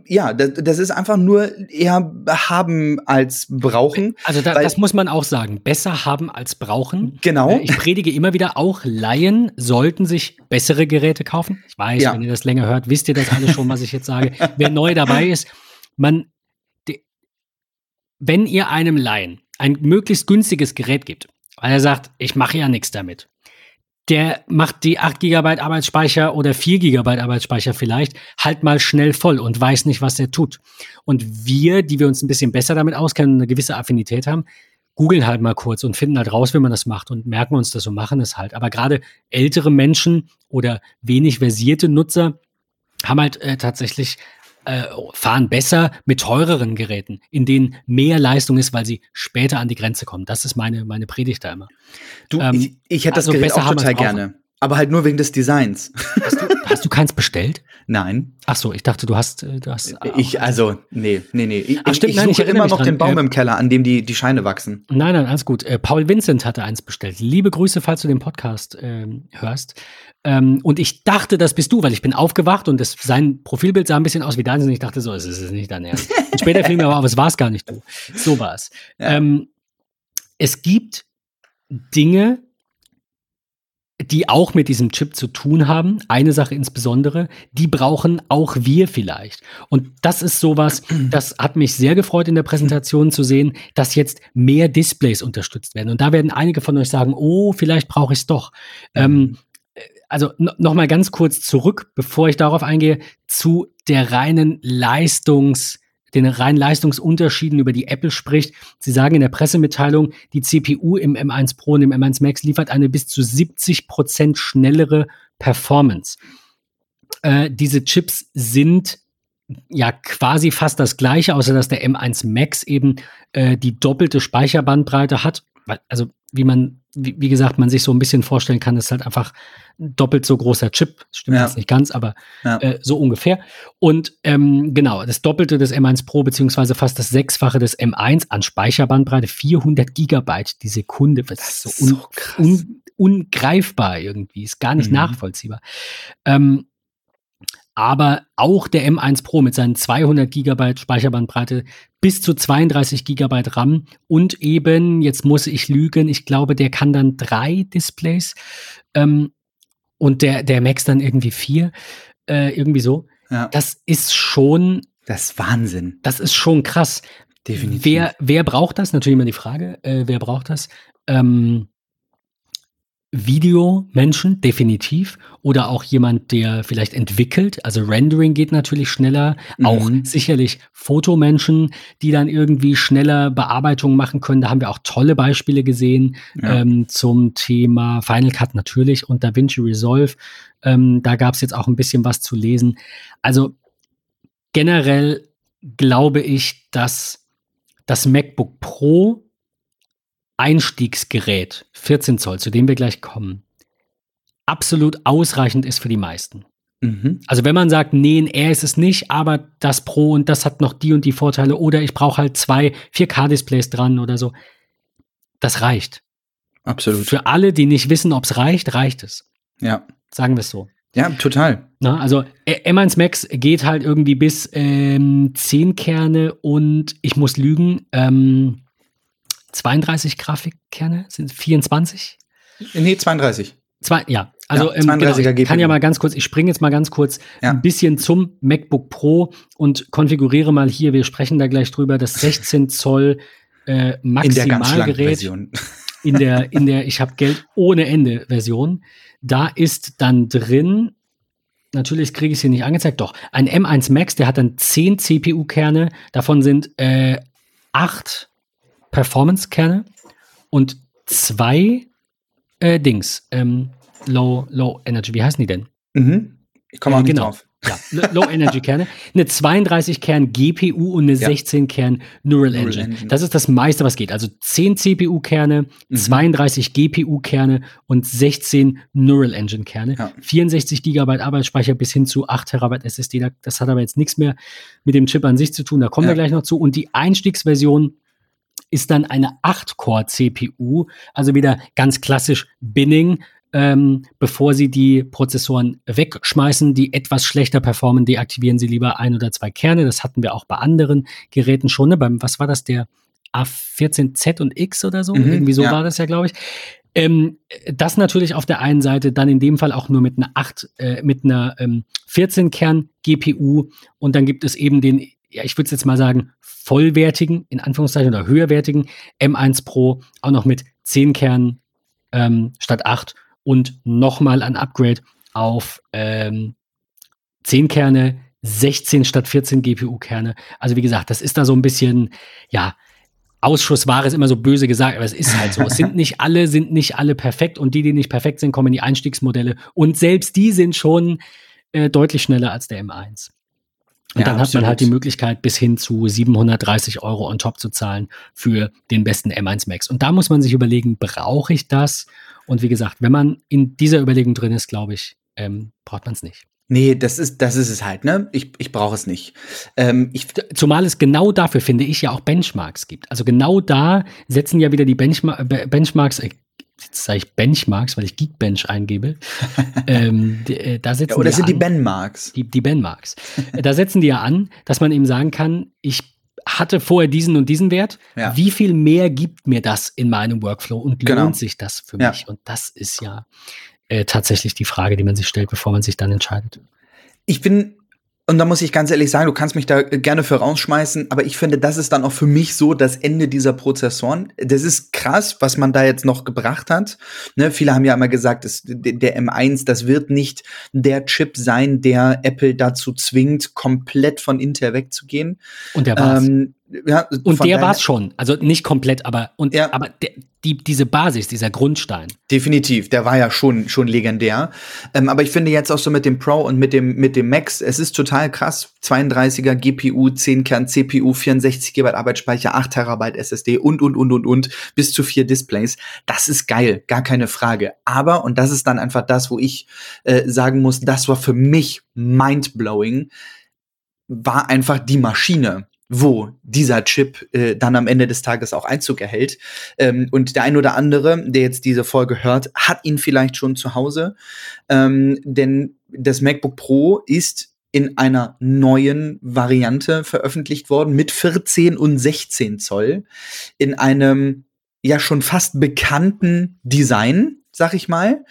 ja, das, das, ist einfach nur eher haben als brauchen. Also da, das muss man auch sagen. Besser haben als brauchen. Genau. Äh, ich predige immer wieder, auch Laien sollten sich bessere Geräte kaufen. Ich weiß, ja. wenn ihr das länger hört, wisst ihr das alles schon, was ich jetzt sage. Wer neu dabei ist, man, wenn ihr einem Laien ein möglichst günstiges Gerät gibt, weil er sagt, ich mache ja nichts damit, der macht die 8 GB Arbeitsspeicher oder 4 GB Arbeitsspeicher vielleicht halt mal schnell voll und weiß nicht, was er tut. Und wir, die wir uns ein bisschen besser damit auskennen und eine gewisse Affinität haben, googeln halt mal kurz und finden halt raus, wie man das macht und merken uns das und machen es halt. Aber gerade ältere Menschen oder wenig versierte Nutzer haben halt äh, tatsächlich äh, fahren besser mit teureren Geräten, in denen mehr Leistung ist, weil sie später an die Grenze kommen. Das ist meine, meine Predigt da immer. Du, ähm, ich, ich, hätte das also Gerät auch total gerne. Aber halt nur wegen des Designs. Hast du keins bestellt? Nein. Ach so, ich dachte, du hast, äh, du hast. Ich, also, nee, nee, nee. Ich, Ach, stimmt, ich nein, ich suche erinnere immer noch dran. den Baum Äh, im Keller, an dem die, die Scheine wachsen. Nein, nein, alles gut. Äh, Paul Vincent hatte eins bestellt. Liebe Grüße, falls du den Podcast ähm, hörst. Ähm, und ich dachte, das bist du, weil ich bin aufgewacht und das, sein Profilbild sah ein bisschen aus wie deins und ich dachte so, es ist nicht dein Ernst. Und später fiel mir aber auf, es war es gar nicht du. So war es. Ja. Ähm, es gibt Dinge, die auch mit diesem Chip zu tun haben. Eine Sache insbesondere, die brauchen auch wir vielleicht. Und das ist sowas, das hat mich sehr gefreut in der Präsentation zu sehen, dass jetzt mehr Displays unterstützt werden. Und da werden einige von euch sagen, oh, vielleicht brauche ich es doch. Ähm, also no, noch mal ganz kurz zurück, bevor ich darauf eingehe, zu der reinen Leistungs, den reinen Leistungsunterschieden, über die Apple spricht. Sie sagen in der Pressemitteilung, die CPU im M1 Pro und im M1 Max liefert eine bis zu 70 Prozent schnellere Performance. Äh, diese Chips sind ja quasi fast das gleiche, außer dass der M1 Max eben äh, die doppelte Speicherbandbreite hat. Also wie man, wie, wie gesagt, man sich so ein bisschen vorstellen kann, ist halt einfach ein doppelt so großer Chip. Stimmt Ja. jetzt nicht ganz, aber Ja. äh, so ungefähr. Und ähm, genau, das Doppelte des M1 Pro, beziehungsweise fast das Sechsfache des M1 an Speicherbandbreite, 400 Gigabyte die Sekunde. Das, ist so, un so un ungreifbar irgendwie, ist gar nicht Mhm. nachvollziehbar. Ähm, aber auch der M1 Pro mit seinen 200 Gigabyte Speicherbandbreite bis zu 32 Gigabyte RAM und eben, jetzt muss ich lügen, ich glaube, der kann dann drei Displays ähm, und der, der Max dann irgendwie vier, äh, irgendwie so. Ja. Das ist schon, Das ist Wahnsinn. das ist schon krass. Definitiv. Wer, wer braucht das? Natürlich immer die Frage, äh, wer braucht das? Ähm, Videomenschen, definitiv. Oder auch jemand, der vielleicht entwickelt. Also Rendering geht natürlich schneller. Auch Mhm. sicherlich Fotomenschen, die dann irgendwie schneller Bearbeitungen machen können. Da haben wir auch tolle Beispiele gesehen Ja. ähm, zum Thema Final Cut natürlich und DaVinci Resolve. Ähm, da gab es jetzt auch ein bisschen was zu lesen. Also generell glaube ich, dass das MacBook Pro Einstiegsgerät, 14 Zoll, zu dem wir gleich kommen, absolut ausreichend ist für die meisten. Mhm. Also wenn man sagt, nee, ein Air ist es nicht, aber das Pro und das hat noch die und die Vorteile oder ich brauche halt zwei 4K-Displays dran oder so, das reicht. Absolut. Für alle, die nicht wissen, ob es reicht, reicht es. Ja. Sagen wir es so. Ja, total. Na, also äh, M1 Max geht halt irgendwie bis ähm, 10 Kerne und ich muss lügen, ähm, 32 Grafikkerne sind 24? Nee, 32. Zwei, ja, also Ja, ähm, 32er genau, ich kann ja mal ganz kurz, ich springe jetzt mal ganz kurz Ja. ein bisschen zum MacBook Pro und konfiguriere mal hier, wir sprechen da gleich drüber, das 16 Zoll äh, In Maximalgerät Version. in der, in der Ich habe Geld ohne Ende Version. Da ist dann drin, natürlich kriege ich es hier nicht angezeigt, doch, ein M1 Max, der hat dann 10 CPU-Kerne, davon sind äh, 8 Performance-Kerne und zwei äh, Dings, ähm, Low, Low Energy, wie heißen die denn? Mhm. Ich komme auch Äh, nicht genau. drauf. Ja, Low Energy Kerne, eine 32 Kern GPU und eine Ja. 16 Kern Neural Neural Engine. Engine. Das ist das meiste, was geht. Also 10 CPU Kerne, Mhm. 32 GPU Kerne und 16 Neural Engine Kerne. Ja. 64 Gigabyte Arbeitsspeicher bis hin zu 8 Terabyte SSD. Da- Das hat aber jetzt nichts mehr mit dem Chip an sich zu tun. Da kommen Ja. wir gleich noch zu. Und die Einstiegsversion ist dann eine 8-Core-CPU, also wieder ganz klassisch Binning, ähm, bevor Sie die Prozessoren wegschmeißen, die etwas schlechter performen, deaktivieren Sie lieber ein oder zwei Kerne. Das hatten wir auch bei anderen Geräten schon. Ne? Beim, was war das, der A14Z und X oder so? Mhm, Irgendwie so ja. war das ja, glaube ich. Ähm, das natürlich auf der einen Seite, dann in dem Fall auch nur mit einer 8, äh, mit einer ähm, 14-Kern-GPU und dann gibt es eben den, ja, ich würde jetzt mal sagen, vollwertigen, in Anführungszeichen oder höherwertigen M1 Pro, auch noch mit 10 Kernen ähm, statt 8 und nochmal ein Upgrade auf ähm, 10 Kerne, 16 statt 14 GPU-Kerne. Also wie gesagt, das ist da so ein bisschen, ja, Ausschussware ist immer so böse gesagt, aber es ist halt so. Es sind nicht alle, sind nicht alle perfekt und die, die nicht perfekt sind, kommen in die Einstiegsmodelle und selbst die sind schon äh, deutlich schneller als der M1. Und Ja, dann hat man halt die absolut. Möglichkeit, bis hin zu 730 Euro on top zu zahlen für den besten M1 Max. Und da muss man sich überlegen, brauche ich das? Und wie gesagt, wenn man in dieser Überlegung drin ist, glaube ich, ähm, braucht man es nicht. Nee, das ist, das ist es halt, ne? Ich, ich brauche es nicht. Ähm, ich, Zumal es genau dafür, finde ich, ja auch Benchmarks gibt. Also genau da setzen ja wieder die Benchma Be- Benchmarks, äh, jetzt sage ich Benchmarks, weil ich Geekbench eingebe. ähm, die, äh, da setzen ja, oder die sind die an- Benmarks? die, die Benmarks. Äh, da setzen die ja an, dass man eben sagen kann, ich hatte vorher diesen und diesen Wert. Ja. Wie viel mehr gibt mir das in meinem Workflow und Genau. lohnt sich das für Ja. mich? Und das ist ja äh, tatsächlich die Frage, die man sich stellt, bevor man sich dann entscheidet. Ich bin, und da muss ich ganz ehrlich sagen, du kannst mich da gerne für rausschmeißen, aber ich finde, das ist dann auch für mich so das Ende dieser Prozessoren. Das ist krass, was man da jetzt noch gebracht hat. Ne, viele haben ja immer gesagt, es, der M1, das wird nicht der Chip sein, der Apple dazu zwingt, komplett von Intel wegzugehen. Und der war's. Ähm, ja, und der daher- war's schon. Also nicht komplett, aber, und, Ja. aber der, die, diese Basis, dieser Grundstein. Definitiv, der war ja schon, schon legendär. Ähm, aber ich finde jetzt auch so mit dem Pro und mit dem, mit dem Max, es ist total krass. 32er GPU, 10 Kern CPU, 64 GB Arbeitsspeicher, 8 Terabyte SSD und, und, und, und, und, bis zu vier Displays. Das ist geil, gar keine Frage. Aber, und das ist dann einfach das, wo ich äh, sagen muss, das war für mich mindblowing, war einfach die Maschine wo dieser Chip äh, dann am Ende des Tages auch Einzug erhält. Ähm, und der ein oder andere, der jetzt diese Folge hört, hat ihn vielleicht schon zu Hause. Ähm, denn das MacBook Pro ist in einer neuen Variante veröffentlicht worden mit 14 und 16 Zoll in einem ja schon fast bekannten Design, sag ich mal.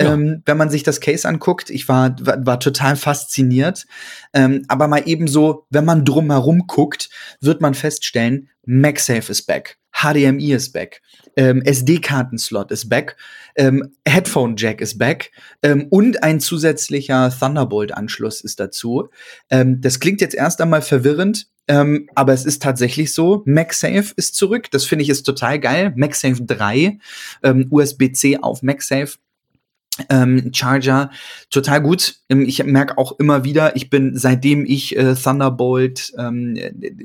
Ja. Ähm, wenn man sich das Case anguckt, ich war, war, war total fasziniert. Ähm, aber mal eben so, wenn man drumherum guckt, wird man feststellen, MagSafe ist back, HDMI ist back, ähm, SD-Kartenslot ist back, ähm, Headphone Jack ist back ähm, und ein zusätzlicher Thunderbolt-Anschluss ist dazu. Ähm, das klingt jetzt erst einmal verwirrend, ähm, aber es ist tatsächlich so. MagSafe ist zurück. Das finde ich ist total geil. MagSafe 3, ähm, USB-C auf MagSafe. Ähm, Charger, total gut. Ähm, Ich merke auch immer wieder, ich bin, seitdem ich äh, Thunderbolt, ähm,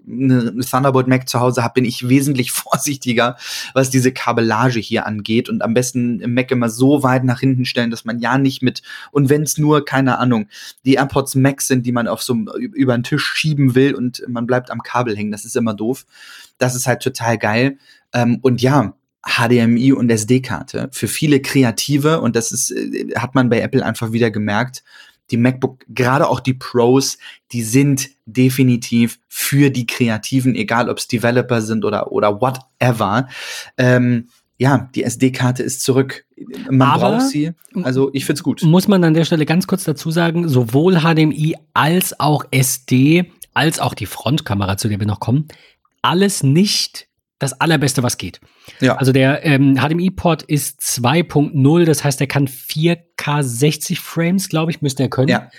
ne Thunderbolt Mac zu Hause habe, bin ich wesentlich vorsichtiger, was diese Kabellage hier angeht und am besten im Mac immer so weit nach hinten stellen, dass man ja nicht mit, und wenn es nur, keine Ahnung, die AirPods Max sind, die man auf so über den Tisch schieben will und man bleibt am Kabel hängen, das ist immer doof. Das ist halt total geil. Ähm, und ja, HDMI und SD-Karte. Für viele Kreative, und das ist, äh, hat man bei Apple einfach wieder gemerkt, die MacBook, gerade auch die Pros, die sind definitiv für die Kreativen, egal ob es Developer sind oder, oder whatever. Ähm, ja, die SD-Karte ist zurück. Man Aber- braucht sie. Also ich find's gut. Muss man an der Stelle ganz kurz dazu sagen, sowohl HDMI als auch SD, als auch die Frontkamera, zu der wir noch kommen, alles nicht das allerbeste, was geht. Ja. Also der ähm, HDMI-Port ist 2.0, das heißt, er kann 4K 60 Frames, glaube ich, müsste er können. Ja.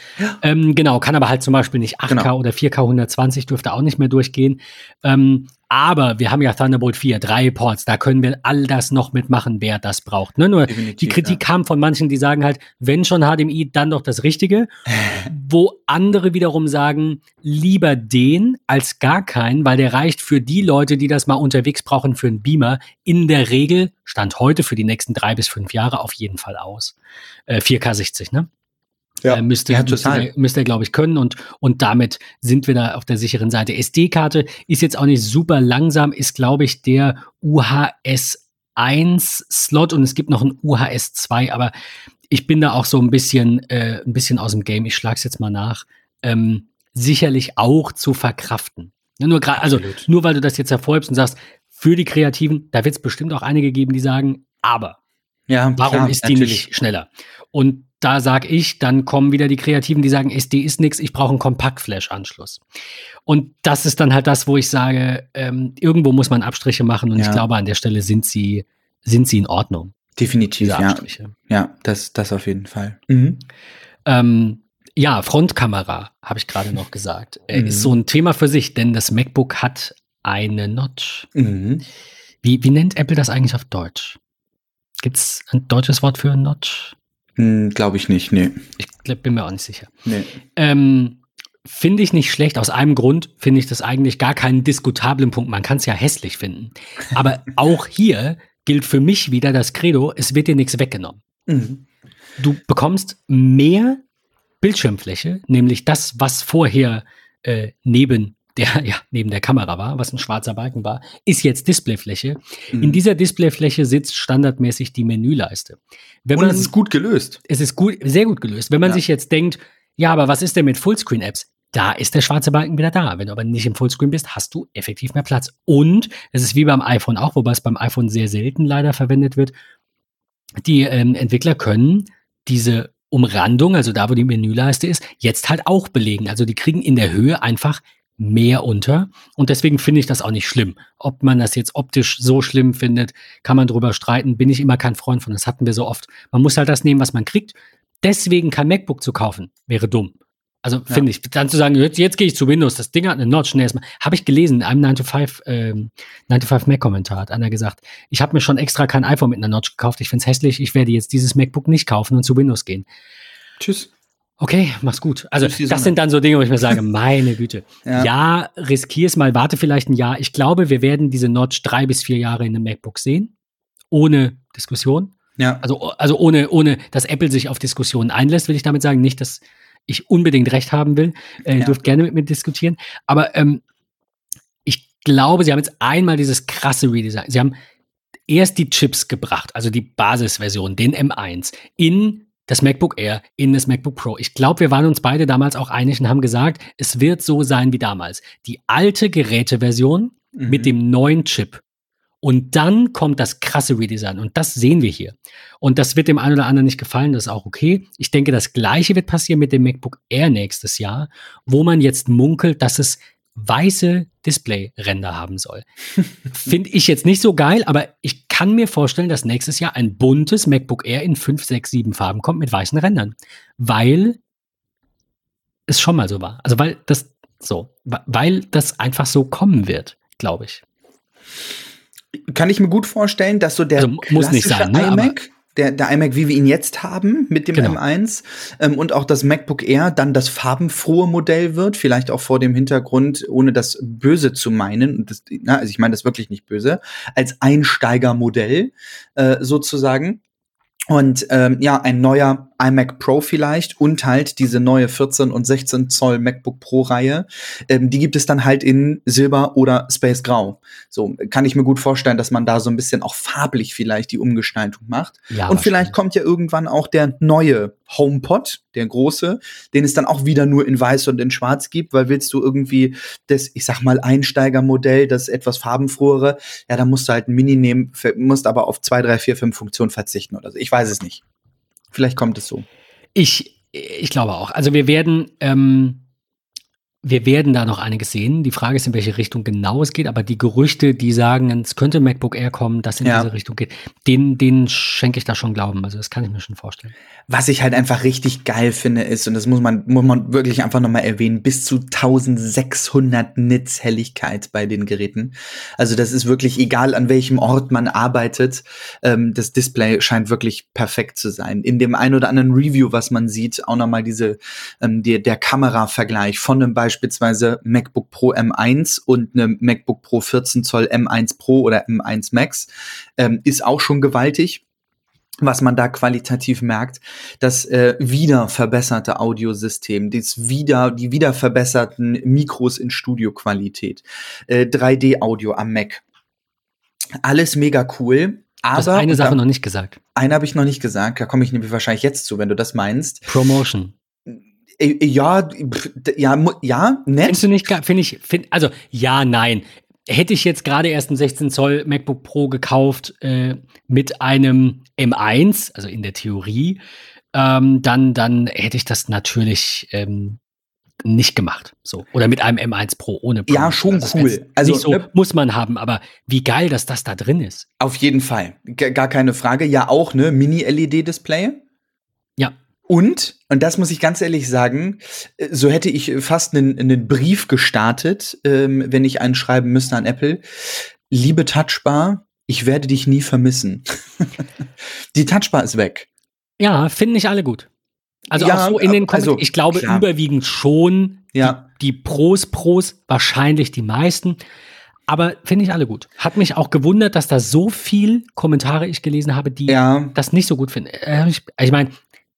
Ähm, genau, kann aber halt zum Beispiel nicht 8K Genau. oder 4K 120, dürfte auch nicht mehr durchgehen. Ähm, aber wir haben ja Thunderbolt 4, drei Ports, da können wir all das noch mitmachen, wer das braucht. Ne? Nur Definitiv, die Kritik kam von manchen, die sagen halt, wenn schon HDMI, dann doch das Richtige. wo andere wiederum sagen, lieber den als gar keinen, weil der reicht für die Leute, die das mal unterwegs brauchen für einen Beamer, in der Regel, Stand heute für die nächsten drei bis fünf Jahre auf jeden Fall aus. Äh, 4K 60, ne? Ja. Äh, müsste, Ja, müsste, er- müsste er, glaube ich, können und, und damit sind wir da auf der sicheren Seite. SD-Karte ist jetzt auch nicht super langsam, ist, glaube ich, der UHS 1 Slot und es gibt noch einen UHS 2, aber ich bin da auch so ein bisschen, äh, ein bisschen aus dem Game. Ich schlage es jetzt mal nach. Ähm, sicherlich auch zu verkraften. Ja, nur gerade, also nur weil du das jetzt hervorhebst und sagst, für die Kreativen, da wird es bestimmt auch einige geben, die sagen, aber Ja, warum klar, ist die natürlich. nicht schneller? Und da sag ich, dann kommen wieder die Kreativen, die sagen, SD ist nix, ich brauche einen Kompaktflash-Anschluss. Und das ist dann halt das, wo ich sage, ähm, irgendwo muss man Abstriche machen und Ja. ich glaube, an der Stelle sind sie, sind sie in Ordnung, Definitiv, ja. Ja, das, das auf jeden Fall. Mhm. Ähm, ja, Frontkamera, habe ich gerade noch gesagt. Äh, Mhm. Ist so ein Thema für sich, denn das MacBook hat eine Notch. Mhm. Wie, wie nennt Apple das eigentlich auf Deutsch? Gibt es ein deutsches Wort für Notch? Hm, Glaube ich nicht, nee. Ich glaub, bin mir auch nicht sicher. nee. Ähm, finde ich nicht schlecht. Aus einem Grund finde ich das eigentlich gar keinen diskutablen Punkt. Man kann es ja hässlich finden. Aber auch hier gilt für mich wieder das Credo, es wird dir nichts weggenommen. Mhm. Du bekommst mehr Bildschirmfläche, nämlich das, was vorher äh, neben der ja neben der Kamera war, was ein schwarzer Balken war, ist jetzt Displayfläche. Mhm. In dieser Displayfläche sitzt standardmäßig die Menüleiste. Wenn Und man, es ist gut gelöst. Es ist gut, sehr gut gelöst. Wenn man ja. sich jetzt denkt, ja, aber was ist denn mit Fullscreen-Apps? Da ist der schwarze Balken wieder da. Wenn du aber nicht im Fullscreen bist, hast du effektiv mehr Platz. Und es ist wie beim iPhone auch, wobei es beim iPhone sehr selten leider verwendet wird. Die ähm, Entwickler können diese Umrandung, also da, wo die Menüleiste ist, jetzt halt auch belegen. Also die kriegen in der Höhe einfach mehr unter. Und deswegen finde ich das auch nicht schlimm. Ob man das jetzt optisch so schlimm findet, kann man drüber streiten. Bin ich immer kein Freund von. Das hatten wir so oft. Man muss halt das nehmen, was man kriegt. Deswegen kein MacBook zu kaufen, wäre dumm. Also ja. finde ich, dann zu sagen, jetzt, jetzt gehe ich zu Windows, das Ding hat eine Notch. Nee, habe ich gelesen in einem 9 to 5, ähm, 9 to 5 Mac-Kommentar, hat einer gesagt, ich habe mir schon extra kein iPhone mit einer Notch gekauft, ich finde es hässlich, ich werde jetzt dieses MacBook nicht kaufen und zu Windows gehen. Tschüss. Okay, mach's gut. Also das sind dann so Dinge, wo ich mir sage, meine Güte. Ja, ja riskier's mal, warte vielleicht ein Jahr. Ich glaube, wir werden diese Notch drei bis vier Jahre in einem MacBook sehen. Ohne Diskussion. Ja. Also, also ohne, ohne, dass Apple sich auf Diskussionen einlässt, will ich damit sagen. Nicht, dass ich unbedingt recht haben will. Äh, ja. Dürft gerne mit mir diskutieren. Aber ähm, ich glaube, sie haben jetzt einmal dieses krasse Redesign. Sie haben erst die Chips gebracht, also die Basisversion, den M1, in das MacBook Air in das MacBook Pro. Ich glaube, wir waren uns beide damals auch einig und haben gesagt, es wird so sein wie damals. Die alte Geräteversion mhm. mit dem neuen Chip. Und dann kommt das krasse Redesign. Und das sehen wir hier. Und das wird dem einen oder anderen nicht gefallen, das ist auch okay. Ich denke, das gleiche wird passieren mit dem MacBook Air nächstes Jahr, wo man jetzt munkelt, dass es weiße Display-Ränder haben soll. Finde ich jetzt nicht so geil, aber ich kann mir vorstellen, dass nächstes Jahr ein buntes MacBook Air in 5, 6, 7 Farben kommt mit weißen Rändern. Weil es schon mal so war. Also weil das so, weil das einfach so kommen wird, glaube ich. Kann ich mir gut vorstellen, dass so der also, muss nicht sein, ne, iMac der, der iMac, wie wir ihn jetzt haben, mit dem genau. M1 ähm, und auch das MacBook Air dann das farbenfrohe Modell wird, vielleicht auch vor dem Hintergrund, ohne das böse zu meinen, das, na, also ich meine das wirklich nicht böse, als Einsteigermodell äh, sozusagen. Und ähm, ja, ein neuer iMac Pro vielleicht und halt diese neue 14 und 16 Zoll MacBook Pro Reihe. Ähm, die gibt es dann halt in Silber oder Space Grau. So kann ich mir gut vorstellen, dass man da so ein bisschen auch farblich vielleicht die Umgestaltung macht. Ja, und vielleicht kommt ja irgendwann auch der neue HomePod, der große, den es dann auch wieder nur in weiß und in schwarz gibt, weil willst du irgendwie das, ich sag mal, Einsteigermodell, das etwas farbenfrohere, ja, dann musst du halt ein Mini nehmen, musst aber auf zwei, drei, vier, fünf Funktionen verzichten oder so. Ich weiß es nicht. Vielleicht kommt es so. Ich, ich glaube auch. Also wir werden, ähm, wir werden da noch einiges sehen. Die Frage ist, in welche Richtung genau es geht, aber die Gerüchte, die sagen, es könnte MacBook Air kommen, das in ja. diese Richtung geht, denen, denen schenke ich da schon Glauben. Also das kann ich mir schon vorstellen. Was ich halt einfach richtig geil finde, ist, und das muss man, muss man wirklich einfach nochmal erwähnen, bis zu 1600 Nits Helligkeit bei den Geräten. Also das ist wirklich egal, an welchem Ort man arbeitet. Ähm, das Display scheint wirklich perfekt zu sein. In dem ein oder anderen Review, was man sieht, auch nochmal diese, ähm, der, der Kameravergleich von einem Beispiel beispielsweise MacBook Pro M1 und eine MacBook Pro 14 Zoll M1 Pro oder M1 Max, ähm, ist auch schon gewaltig was man da qualitativ merkt, das äh, wieder verbesserte Audiosystem, das wieder, die wieder verbesserten Mikros in Studioqualität, äh, 3D-Audio am Mac. Alles mega cool. Aber du hast eine Sache noch nicht gesagt. Eine habe ich noch nicht gesagt, da komme ich nämlich wahrscheinlich jetzt zu, wenn du das meinst. Promotion. Äh, ja, ja, ja, nett. Findest du nicht, finde ich, find, also ja, nein. Hätte ich jetzt gerade erst ein 16 Zoll MacBook Pro gekauft äh, mit einem M1, also in der Theorie, ähm, dann, dann hätte ich das natürlich ähm, nicht gemacht. So. Oder mit einem M1 Pro ohne Pro. Ja, schon also cool. Also so, ne? muss man haben, aber wie geil, dass das da drin ist. Auf jeden Fall. G gar keine Frage. Ja, auch, ne? Mini-LED-Display. Und, und das muss ich ganz ehrlich sagen, äh, so hätte ich fast einen, einen Brief gestartet, ähm, wenn ich einen schreiben müsste an Apple. Liebe Touchbar, ich werde dich nie vermissen. Die Touchbar ist weg. Ja, finden nicht alle gut. Also ja, auch so in den Kommentaren, also, ich glaube klar. überwiegend schon. Ja. Die, die Pros, Pros, wahrscheinlich die meisten. Aber finde ich alle gut. Hat mich auch gewundert, dass da so viel Kommentare ich gelesen habe, die ja. das nicht so gut finden. Äh, ich meine,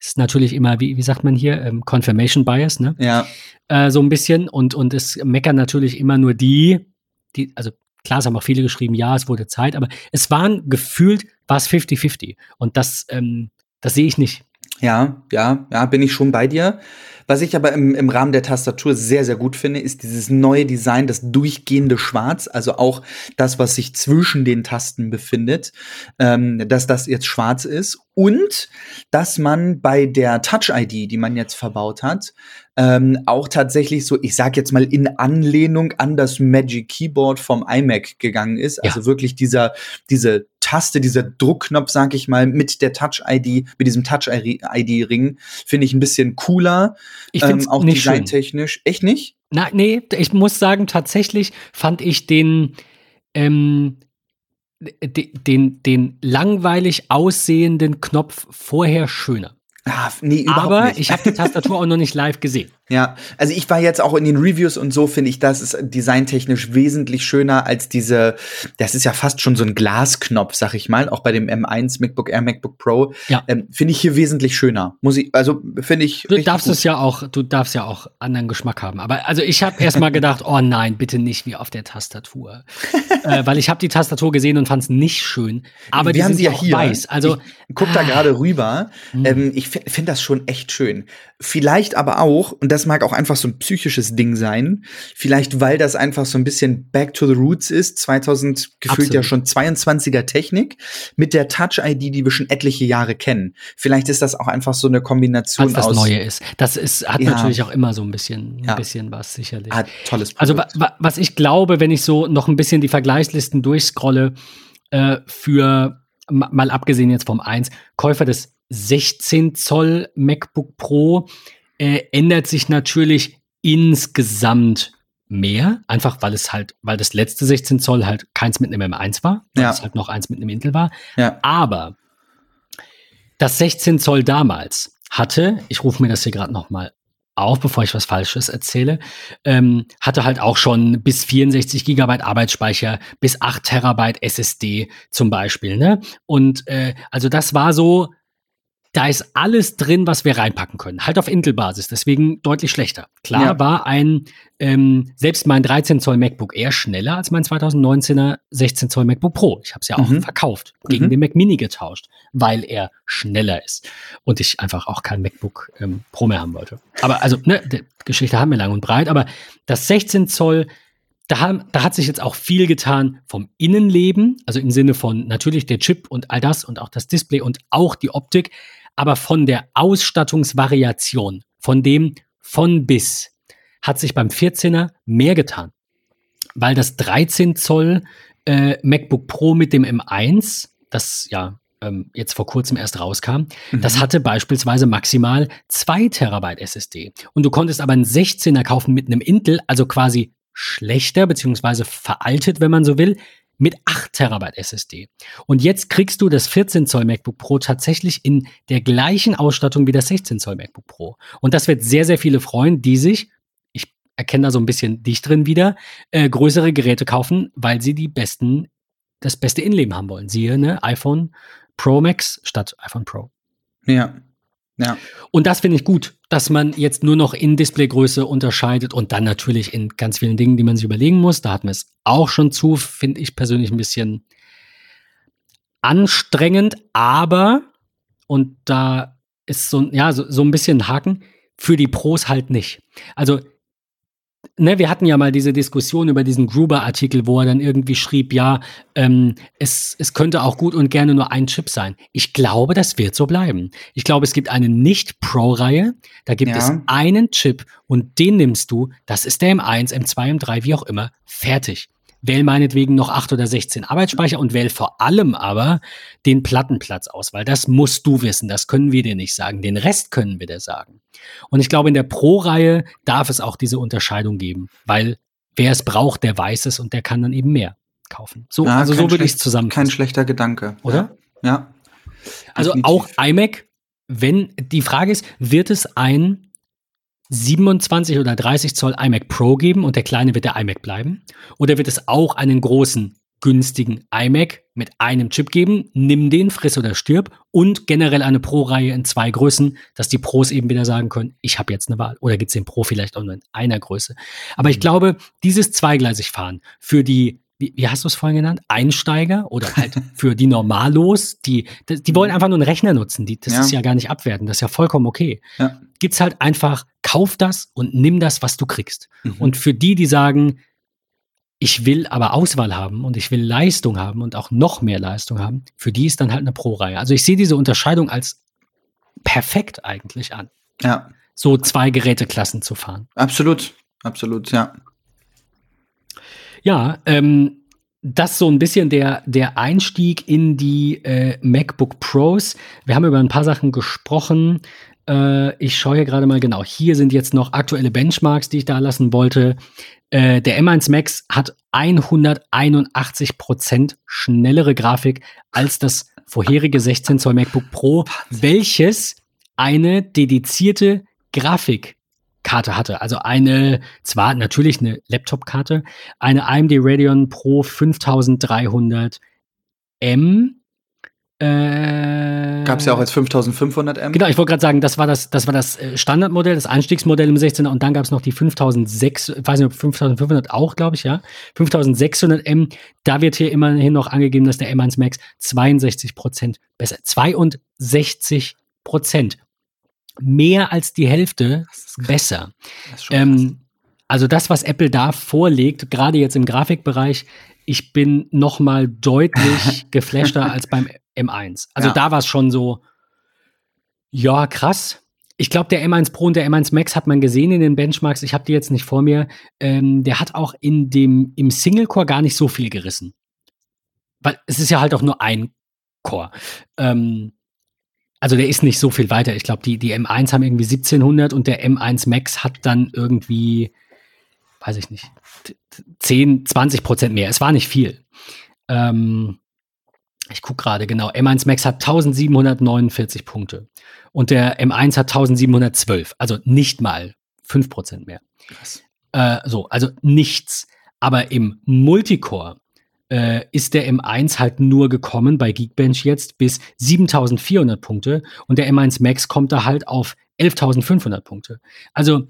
ist natürlich immer, wie, wie sagt man hier, ähm, Confirmation Bias, ne? Ja. Äh, so ein bisschen. Und, und es meckern natürlich immer nur die, die, also klar, es haben auch viele geschrieben, ja, es wurde Zeit, aber es waren gefühlt, war es 50-50. Und das, ähm, das sehe ich nicht. Ja, ja, ja, bin ich schon bei dir. Was ich aber im, im Rahmen der Tastatur sehr, sehr gut finde, ist dieses neue Design, das durchgehende Schwarz, also auch das, was sich zwischen den Tasten befindet, ähm, dass das jetzt schwarz ist und dass man bei der Touch-ID, die man jetzt verbaut hat, ähm, auch tatsächlich so, ich sag jetzt mal in Anlehnung an das Magic Keyboard vom iMac gegangen ist. Also ja. wirklich dieser, diese Taste, dieser Druckknopf, sag ich mal, mit der Touch-ID, mit diesem Touch-ID-Ring, finde ich ein bisschen cooler. Ich finde ähm, auch nicht designtechnisch. Echt nicht? Na, nee, ich muss sagen, tatsächlich fand ich den, ähm, den, den langweilig aussehenden Knopf vorher schöner. Ah, nee, überhaupt Aber nicht. ich habe die Tastatur auch noch nicht live gesehen. Ja, also ich war jetzt auch in den Reviews und so finde ich, das ist designtechnisch wesentlich schöner als diese, das ist ja fast schon so ein Glasknopf, sag ich mal, auch bei dem M1 MacBook Air, MacBook Pro. Ja. Ähm, finde ich hier wesentlich schöner. Muss ich, also finde ich. Du darfst gut. es ja auch, du darfst ja auch anderen Geschmack haben. Aber also ich habe erst mal gedacht, oh nein, bitte nicht wie auf der Tastatur. äh, weil ich habe die Tastatur gesehen und fand es nicht schön. Aber wir die haben sind sie ja hier. weiß. Also ich guck da ah. gerade rüber. Mhm. Ähm, ich finde das schon echt schön. Vielleicht aber auch, und das mag auch einfach so ein psychisches Ding sein. Vielleicht, weil das einfach so ein bisschen Back to the Roots ist. 2000 gefühlt Absolut. ja schon 22er Technik mit der Touch-ID, die wir schon etliche Jahre kennen. Vielleicht ist das auch einfach so eine Kombination das aus. Neue ist. Das ist, hat Ja. natürlich auch immer so ein bisschen, ein Ja. bisschen was, sicherlich. Ah, tolles Also Produkt. wa wa was ich glaube, wenn ich so noch ein bisschen die Vergleichslisten durchscrolle, äh, für ma- mal abgesehen jetzt vom 1, Käufer des 16 Zoll MacBook Pro äh, ändert sich natürlich insgesamt mehr, einfach weil es halt, weil das letzte 16 Zoll halt keins mit einem M1 war, weil Ja. es halt noch eins mit einem Intel war. ja. Aber das 16 Zoll damals hatte, ich rufe mir das hier gerade noch mal auf, bevor ich was Falsches erzähle, ähm, hatte halt auch schon bis 64 Gigabyte Arbeitsspeicher, bis 8 Terabyte SSD zum Beispiel. Ne? Und äh, also das war so, da ist alles drin, was wir reinpacken können. Halt auf Intel-Basis, deswegen deutlich schlechter. Klar Ja. war ein, ähm, selbst mein 13 Zoll MacBook Air schneller als mein 2019er 16 Zoll MacBook Pro. Ich habe es ja auch Mhm. verkauft, gegen Mhm. den Mac Mini getauscht, weil er schneller ist. Und ich einfach auch kein MacBook ähm, Pro mehr haben wollte. Aber also, ne, die Geschichte haben wir lang und breit, aber das 16 Zoll da, haben, da hat sich jetzt auch viel getan vom Innenleben, also im Sinne von natürlich der Chip und all das und auch das Display und auch die Optik, aber von der Ausstattungsvariation, von dem von bis, hat sich beim 14er mehr getan. Weil das 13 Zoll äh, MacBook Pro mit dem M1, das ja ähm, jetzt vor kurzem erst rauskam, das Mhm. hatte beispielsweise maximal 2 Terabyte SSD. Und du konntest aber einen 16er kaufen mit einem Intel, also quasi schlechter beziehungsweise veraltet, wenn man so will, mit 8 Terabyte SSD. Und jetzt kriegst du das 14 Zoll MacBook Pro tatsächlich in der gleichen Ausstattung wie das 16 Zoll MacBook Pro. Und das wird sehr, sehr viele freuen, die sich, ich erkenne da so ein bisschen dich drin wieder, äh, größere Geräte kaufen, weil sie die besten, das beste Innenleben haben wollen. Siehe, ne, iPhone Pro Max statt iPhone Pro. Ja. Ja. Und das finde ich gut, dass man jetzt nur noch in Displaygröße unterscheidet und dann natürlich in ganz vielen Dingen, die man sich überlegen muss. Da hatten wir es auch schon zu, finde ich persönlich ein bisschen anstrengend, aber, und da ist so, ja, so, so ein bisschen ein Haken, für die Pros halt nicht. Also, ne, wir hatten ja mal diese Diskussion über diesen Gruber-Artikel, wo er dann irgendwie schrieb, ja, ähm, es, es könnte auch gut und gerne nur ein Chip sein. Ich glaube, das wird so bleiben. Ich glaube, es gibt eine Nicht-Pro-Reihe, da gibt Ja. es einen Chip und den nimmst du, das ist der M1, M2, M3, wie auch immer, fertig. Wähl meinetwegen noch 8 oder 16 Arbeitsspeicher und wähl vor allem aber den Plattenplatz aus, weil das musst du wissen, das können wir dir nicht sagen. Den Rest können wir dir sagen. Und ich glaube, in der Pro-Reihe darf es auch diese Unterscheidung geben, weil wer es braucht, der weiß es und der kann dann eben mehr kaufen. So, Ja, also so würde ich es zusammenfassen. Kein schlechter Gedanke. Oder? Ja. Also Definitiv. auch iMac, wenn die Frage ist, wird es ein 27 oder 30 Zoll iMac Pro geben und der kleine wird der iMac bleiben? Oder wird es auch einen großen, günstigen iMac mit einem Chip geben, nimm den, friss oder stirb und generell eine Pro-Reihe in zwei Größen, dass die Pros eben wieder sagen können, ich habe jetzt eine Wahl. Oder gibt es den Pro vielleicht auch nur in einer Größe. Aber ich mhm. glaube, dieses zweigleisig fahren für die wie, wie hast du es vorhin genannt? Einsteiger oder halt für die Normalos, die, die wollen einfach nur einen Rechner nutzen. Die, das ja. ist ja gar nicht abwerten, das ist ja vollkommen okay. Ja. Gibt's halt einfach, kauf das und nimm das, was du kriegst. Mhm. Und für die, die sagen, ich will aber Auswahl haben und ich will Leistung haben und auch noch mehr Leistung haben, für die ist dann halt eine Pro-Reihe. Also ich sehe diese Unterscheidung als perfekt eigentlich an. Ja. So zwei Geräteklassen zu fahren. Absolut, absolut, ja. Ja, ähm, das so ein bisschen der, der Einstieg in die äh, MacBook Pros. Wir haben über ein paar Sachen gesprochen. Äh, ich schaue hier gerade mal genau. Hier sind jetzt noch aktuelle Benchmarks, die ich da lassen wollte. Äh, der M1 Max hat 181 Prozent schnellere Grafik als das vorherige 16 Zoll MacBook Pro, welches eine dedizierte Grafik Karte hatte. Also eine, zwar natürlich eine Laptop-Karte, eine AMD Radeon Pro 5300M. Äh, Gab es ja auch als 5500M. Genau, ich wollte gerade sagen, das war das, das war das äh, Standardmodell, das Einstiegsmodell im 16er und dann gab es noch die 5600, ich weiß nicht, ob 5500 auch, glaube ich, ja. 5600M, da wird hier immerhin noch angegeben, dass der M1 Max 62% besser, 62 mehr als die Hälfte besser. Ähm, also das, was Apple da vorlegt, gerade jetzt im Grafikbereich, ich bin noch mal deutlich geflashter als beim M1. Also ja. da war es schon so, ja, krass. Ich glaube, der M1 Pro und der M1 Max hat man gesehen in den Benchmarks. Ich habe die jetzt nicht vor mir. Ähm, der hat auch in dem, im Single-Core gar nicht so viel gerissen. Weil es ist ja halt auch nur ein Core. Ähm, also der ist nicht so viel weiter. Ich glaube, die, die M1 haben irgendwie 1700 und der M1 Max hat dann irgendwie, weiß ich nicht, 10, 20 Prozent mehr. Es war nicht viel. Ähm, ich gucke gerade genau. M1 Max hat 1749 Punkte und der M1 hat 1712. Also nicht mal 5 Prozent mehr. Krass. Äh, so, also nichts. Aber im Multicore äh, ist der M1 halt nur gekommen bei Geekbench jetzt bis 7400 Punkte und der M1 Max kommt da halt auf 11.500 Punkte. Also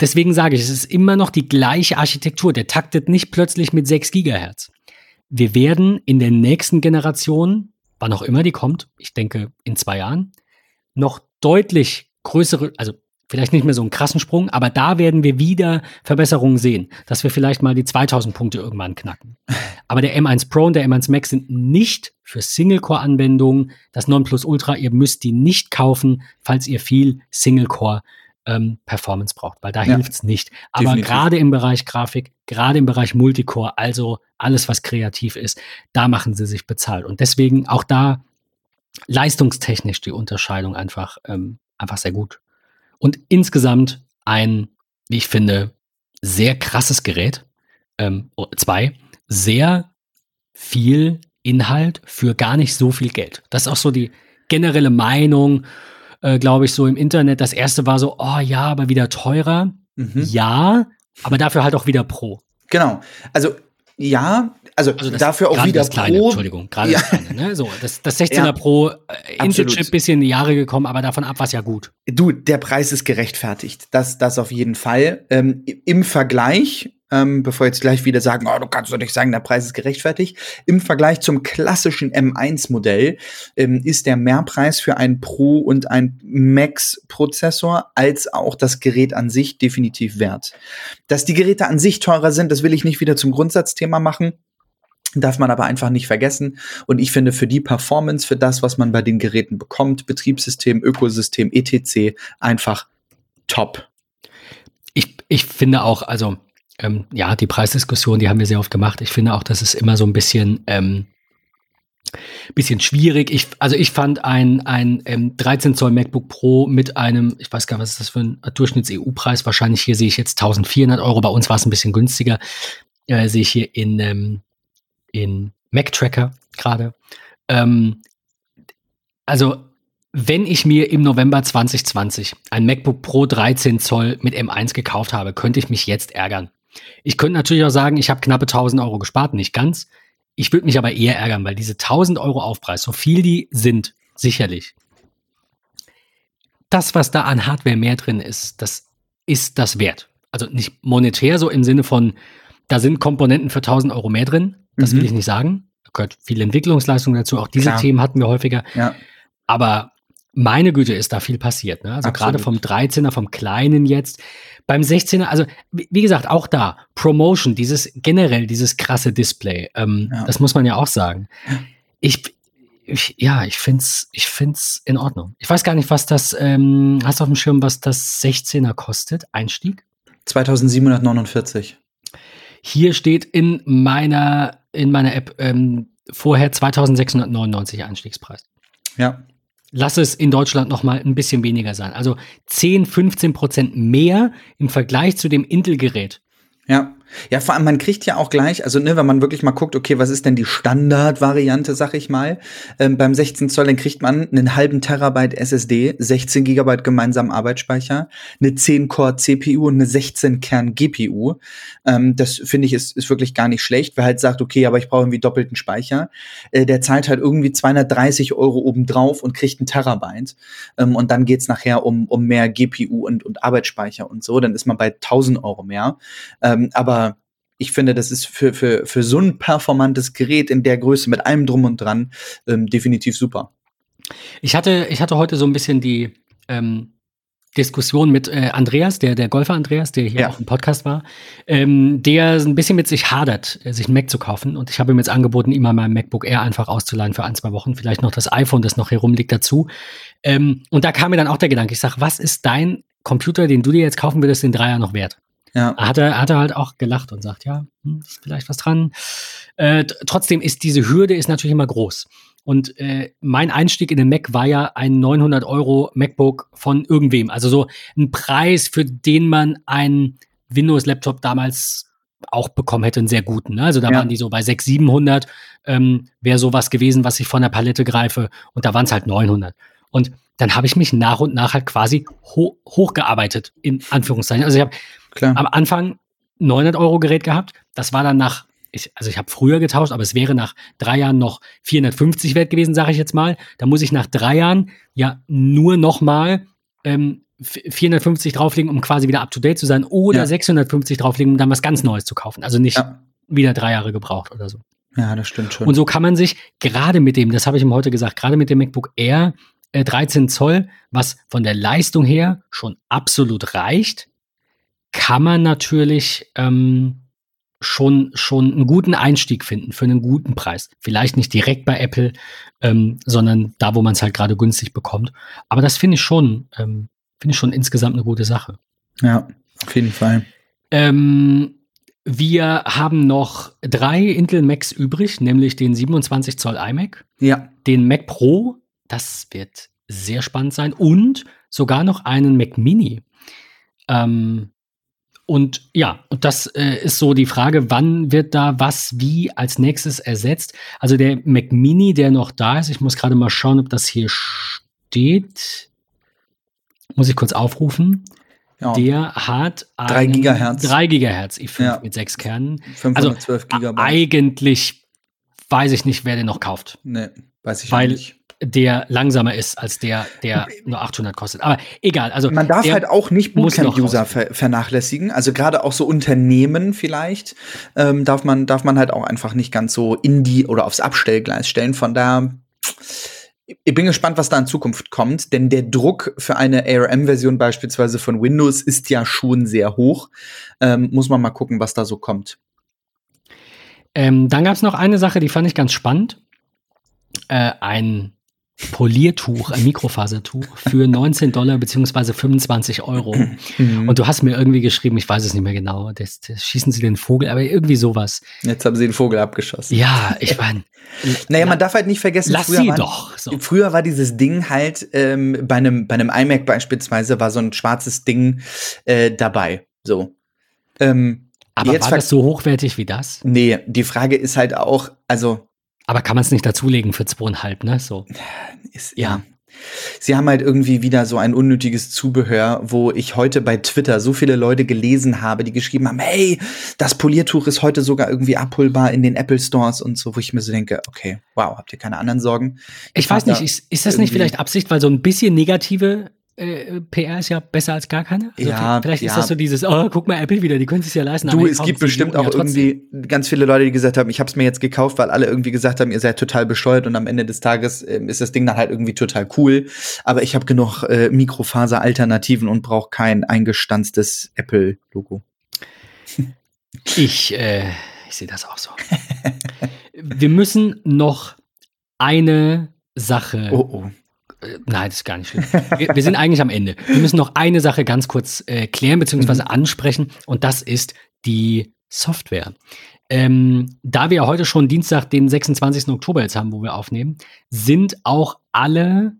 deswegen sage ich, es ist immer noch die gleiche Architektur. Der taktet nicht plötzlich mit 6 Gigahertz. Wir werden in der nächsten Generation, wann auch immer die kommt, ich denke in zwei Jahren, noch deutlich größere, also Vielleicht nicht mehr so einen krassen Sprung, aber da werden wir wieder Verbesserungen sehen, dass wir vielleicht mal die 2000 Punkte irgendwann knacken. Aber der M1 Pro und der M1 Max sind nicht für Single-Core-Anwendungen das Nonplusultra. Ihr müsst die nicht kaufen, falls ihr viel Single-Core ähm, Performance braucht, weil da ja, hilft es nicht. Aber gerade im Bereich Grafik, gerade im Bereich Multicore, also alles, was kreativ ist, da machen sie sich bezahlt. Und deswegen auch da leistungstechnisch die Unterscheidung einfach, ähm, einfach sehr gut. Und insgesamt ein, wie ich finde, sehr krasses Gerät. Ähm, oh, zwei, sehr viel Inhalt für gar nicht so viel Geld. Das ist auch so die generelle Meinung, äh, glaube ich, so im Internet. Das erste war so, oh ja, aber wieder teurer. Mhm. Ja, aber dafür halt auch wieder pro. Genau. Also ja, also, also dafür auch wieder das kleine, Pro. Entschuldigung, gerade ja. das kleine. Ne? So, das, das 16er ja, Pro, äh, Intel-Chip bisschen in die Jahre gekommen, aber davon ab war es ja gut. Du, der Preis ist gerechtfertigt. Das, das auf jeden Fall. Ähm, Im Vergleich ähm, bevor jetzt gleich wieder sagen, oh, du kannst doch nicht sagen, der Preis ist gerechtfertigt. Im Vergleich zum klassischen M1-Modell ähm, ist der Mehrpreis für ein Pro- und ein Max-Prozessor als auch das Gerät an sich definitiv wert. Dass die Geräte an sich teurer sind, das will ich nicht wieder zum Grundsatzthema machen. Darf man aber einfach nicht vergessen. Und ich finde, für die Performance, für das, was man bei den Geräten bekommt, Betriebssystem, Ökosystem, etc., einfach top. Ich, ich finde auch, also ähm, ja, die Preisdiskussion, die haben wir sehr oft gemacht. Ich finde auch, das ist immer so ein bisschen, ähm, bisschen schwierig. Ich, also ich fand ein, ein ähm, 13 Zoll MacBook Pro mit einem, ich weiß gar nicht, was ist das für ein Durchschnitts-EU-Preis? Wahrscheinlich hier sehe ich jetzt 1400 Euro. Bei uns war es ein bisschen günstiger. Äh, sehe ich hier in, ähm, in Mac Tracker gerade. Ähm, also wenn ich mir im November 2020 ein MacBook Pro 13 Zoll mit M1 gekauft habe, könnte ich mich jetzt ärgern. Ich könnte natürlich auch sagen, ich habe knappe 1000 Euro gespart, nicht ganz. ich würde mich aber eher ärgern, weil diese 1000 Euro Aufpreis, so viel die sind, sicherlich, das, was da an Hardware mehr drin ist, das ist das wert. Also nicht monetär so im Sinne von, da sind Komponenten für 1000 Euro mehr drin. Das Mhm. will ich nicht sagen. Da gehört viel Entwicklungsleistung dazu. Auch diese Klar. Themen hatten wir häufiger. Ja. Aber meine Güte, ist da viel passiert. Ne? Also gerade vom 13er, vom Kleinen jetzt. Beim 16er, also wie gesagt, auch da, Promotion, dieses generell, dieses krasse Display, ähm, Ja. das muss man ja auch sagen. Ich, ich ja, ich find's, ich find's in Ordnung. Ich weiß gar nicht, was das, ähm, hast du auf dem Schirm, was das 16er kostet, Einstieg? 2749. Hier steht in meiner, in meiner App ähm, vorher 2699 Einstiegspreis. Ja. Lass es in Deutschland noch mal ein bisschen weniger sein. Also 10, 15 Prozent mehr im Vergleich zu dem Intel-Gerät. Ja. Ja, vor allem, man kriegt ja auch gleich, also ne, wenn man wirklich mal guckt, okay, was ist denn die Standardvariante, sag ich mal, ähm, beim 16 Zoll, dann kriegt man einen halben Terabyte SSD, 16 Gigabyte gemeinsamen Arbeitsspeicher, eine 10-Core-CPU und eine 16-Kern-GPU. Ähm, das finde ich ist, ist wirklich gar nicht schlecht. Wer halt sagt, okay, aber ich brauche irgendwie doppelten Speicher, äh, der zahlt halt irgendwie 230 Euro obendrauf und kriegt einen Terabyte. Ähm, und dann geht's nachher um, um mehr GPU und, und Arbeitsspeicher und so. Dann ist man bei 1000 Euro mehr. Ähm, aber ich finde, das ist für, für, für so ein performantes Gerät in der Größe mit allem drum und dran ähm, definitiv super. Ich hatte, ich hatte heute so ein bisschen die ähm, Diskussion mit äh, Andreas, der, der Golfer Andreas, der hier Ja. auch im Podcast war, ähm, der ein bisschen mit sich hadert, äh, sich einen Mac zu kaufen. Und ich habe ihm jetzt angeboten, ihm mal mein MacBook Air einfach auszuleihen für ein, zwei Wochen. Vielleicht noch das iPhone, das noch hier rumliegt, dazu. Ähm, und da kam mir dann auch der Gedanke, ich sage, was ist dein Computer, den du dir jetzt kaufen würdest, in drei Jahren noch wert? Ja, hat er, hat er halt auch gelacht und sagt, ja, hm, ist vielleicht was dran. Äh, trotzdem ist diese Hürde ist natürlich immer groß. Und äh, mein Einstieg in den Mac war ja ein 900 Euro MacBook von irgendwem. Also so ein Preis, für den man einen Windows-Laptop damals auch bekommen hätte, einen sehr guten. Ne? Also da Ja. waren die so bei 600, 700, ähm, wäre sowas gewesen, was ich von der Palette greife. Und da waren es halt 900. Und dann habe ich mich nach und nach halt quasi ho hochgearbeitet, in Anführungszeichen. Also ich habe klar. am Anfang 900 Euro Gerät gehabt. Das war dann nach, ich, also ich habe früher getauscht, aber es wäre nach drei Jahren noch 450 wert gewesen, sage ich jetzt mal. Da muss ich nach drei Jahren ja nur noch mal ähm, f- 450 drauflegen, um quasi wieder up to date zu sein, oder Ja. 650 drauflegen, um dann was ganz Neues zu kaufen. Also nicht Ja. wieder drei Jahre gebraucht oder so. ja, das stimmt schon. Und so kann man sich gerade mit dem, das habe ich ihm heute gesagt, gerade mit dem MacBook Air äh, 13 Zoll, was von der Leistung her schon absolut reicht, kann man natürlich ähm, schon, schon einen guten Einstieg finden für einen guten Preis. Vielleicht nicht direkt bei Apple, ähm, sondern da, wo man es halt gerade günstig bekommt. Aber das finde ich schon, ähm, finde ich schon insgesamt eine gute Sache. ja, auf jeden Fall. Ähm, wir haben noch drei Intel Macs übrig, nämlich den 27 Zoll iMac, Ja, den Mac Pro, das wird sehr spannend sein, und sogar noch einen Mac Mini. Ähm, und ja, und das äh, ist so die Frage, wann wird da was wie als nächstes ersetzt? Also der Mac Mini, der noch da ist, ich muss gerade mal schauen, ob das hier steht. Muss ich kurz aufrufen. ja. Der hat Drei einen Gigahertz. 3 Gigahertz i5 Ja. mit sechs Kernen. 512 Gigabyte. Eigentlich weiß ich nicht, wer den noch kauft. nee, weiß ich Weil- nicht. Der langsamer ist als der, der nur 800 kostet. Aber egal. Also Man darf halt auch nicht Bootcamp-User ver vernachlässigen. Also gerade auch so Unternehmen vielleicht ähm, darf man darf man halt auch einfach nicht ganz so in die oder aufs Abstellgleis stellen. Von da ich bin gespannt, was da in Zukunft kommt, denn der Druck für eine ARM-Version beispielsweise von Windows ist ja schon sehr hoch. Ähm, muss man mal gucken, was da so kommt. ähm, dann gab es noch eine Sache, die fand ich ganz spannend. Äh, ein Poliertuch, ein Mikrofasertuch für 19 Dollar beziehungsweise 25 Euro. Mhm. Und du hast mir irgendwie geschrieben, ich weiß es nicht mehr genau, das, das schießen sie den Vogel, aber irgendwie sowas. Jetzt haben sie den Vogel abgeschossen. Ja, ich meine. Naja, man darf halt nicht vergessen, Lass früher sie waren- doch. So. Früher war dieses Ding halt ähm, bei einem bei einem iMac beispielsweise war so ein schwarzes Ding äh, dabei. So. Ähm, Aber jetzt war das so hochwertig wie das? nee, die Frage ist halt auch, also Aber kann man es nicht dazulegen für zweieinhalb, ne? So. ist Ja. Sie haben halt irgendwie wieder so ein unnötiges Zubehör, wo ich heute bei Twitter so viele Leute gelesen habe, die geschrieben haben, hey, das Poliertuch ist heute sogar irgendwie abholbar in den Apple Stores und so, wo ich mir so denke, okay, wow, habt ihr keine anderen Sorgen? Ich, ich weiß nicht, ist, ist das nicht vielleicht Absicht, weil so ein bisschen negative äh, PR ist ja besser als gar keine. Also ja, vielleicht ja. ist das so dieses, oh, guck mal Apple wieder, die können es ja leisten. Du, es gibt bestimmt auch ja irgendwie ganz viele Leute, die gesagt haben, ich habe es mir jetzt gekauft, weil alle irgendwie gesagt haben, ihr seid total bescheuert und am Ende des Tages äh, ist das Ding dann halt irgendwie total cool. Aber ich habe genug äh, Mikrofaser-Alternativen und brauche kein eingestanztes Apple-Logo. Ich, äh, ich sehe das auch so. Wir müssen noch eine Sache oh, oh. Nein, das ist gar nicht schlimm. Wir, wir, sind eigentlich am Ende. Wir müssen noch eine Sache ganz kurz äh, klären bzw. Mhm. ansprechen und das ist die Software. Ähm, da wir heute schon Dienstag, den 26. Oktober jetzt haben, wo wir aufnehmen, sind auch alle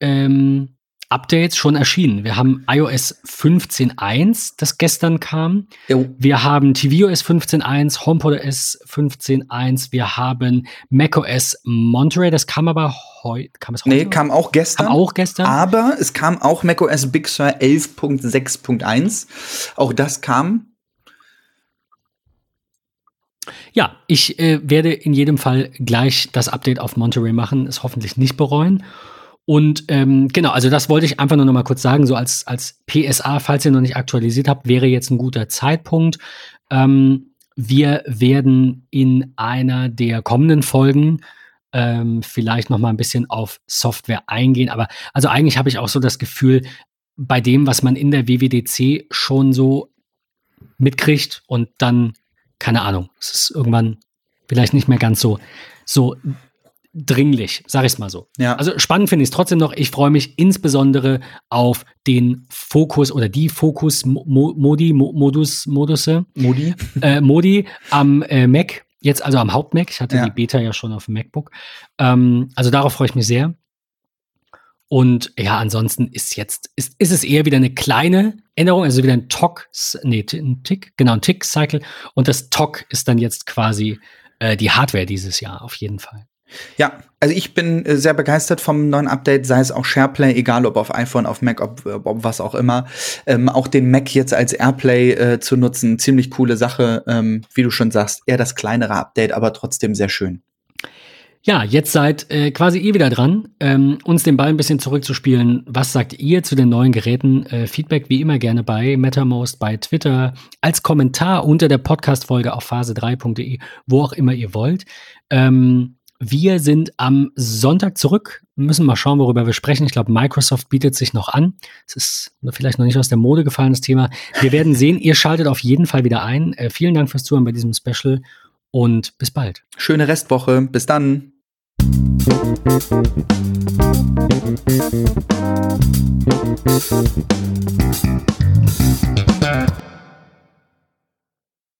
ähm, Updates schon erschienen. Wir haben iOS 15.1, das gestern kam. Jo. Wir haben tvOS 15.1, HomePodOS 15.1. Wir haben macOS Monterey, das kam aber heute. Kam es heute? Nee, kam auch gestern. Kam auch gestern. Aber es kam auch macOS Big Sur 11.6.1. Auch das kam. Ja, ich äh, werde in jedem Fall gleich das Update auf Monterey machen, es hoffentlich nicht bereuen. Und ähm, genau, also das wollte ich einfach nur noch mal kurz sagen, so als, als PSA, falls ihr noch nicht aktualisiert habt, wäre jetzt ein guter Zeitpunkt. Ähm, wir werden in einer der kommenden Folgen ähm, vielleicht noch mal ein bisschen auf Software eingehen. Aber also eigentlich habe ich auch so das Gefühl, bei dem, was man in der WWDC schon so mitkriegt und dann, keine Ahnung, es ist irgendwann vielleicht nicht mehr ganz so, so dringlich, sag ich es mal so. Ja. Also spannend finde ich es trotzdem noch. Ich freue mich insbesondere auf den Fokus oder die Fokus-Modi, Modus, Modusse. Modi. Äh, Modi am äh, Mac, jetzt also am Haupt-Mac. Ich hatte ja. die Beta ja schon auf dem MacBook. Ähm, also darauf freue ich mich sehr. Und ja, ansonsten ist jetzt, ist, ist es eher wieder eine kleine Änderung, also wieder ein Tock, nee, ein Tick, genau, ein Tick-Cycle. Und das Tock ist dann jetzt quasi äh, die Hardware dieses Jahr, auf jeden Fall. Ja, also ich bin äh, sehr begeistert vom neuen Update, sei es auch SharePlay, egal ob auf iPhone, auf Mac, ob, ob was auch immer. Ähm, auch den Mac jetzt als AirPlay äh, zu nutzen, ziemlich coole Sache. Ähm, wie du schon sagst, eher das kleinere Update, aber trotzdem sehr schön. Ja, jetzt seid äh, quasi ihr wieder dran, ähm, uns den Ball ein bisschen zurückzuspielen. Was sagt ihr zu den neuen Geräten? Äh, Feedback wie immer gerne bei MetaMost, bei Twitter, als Kommentar unter der Podcast-Folge auf phase3.de, wo auch immer ihr wollt. Ähm, wir sind am Sonntag zurück, müssen mal schauen, worüber wir sprechen. Ich glaube, Microsoft bietet sich noch an. Es ist vielleicht noch nicht aus der Mode gefallen, das Thema. Wir werden sehen. Ihr schaltet auf jeden Fall wieder ein. Äh, vielen Dank fürs Zuhören bei diesem Special und bis bald. Schöne Restwoche. Bis dann.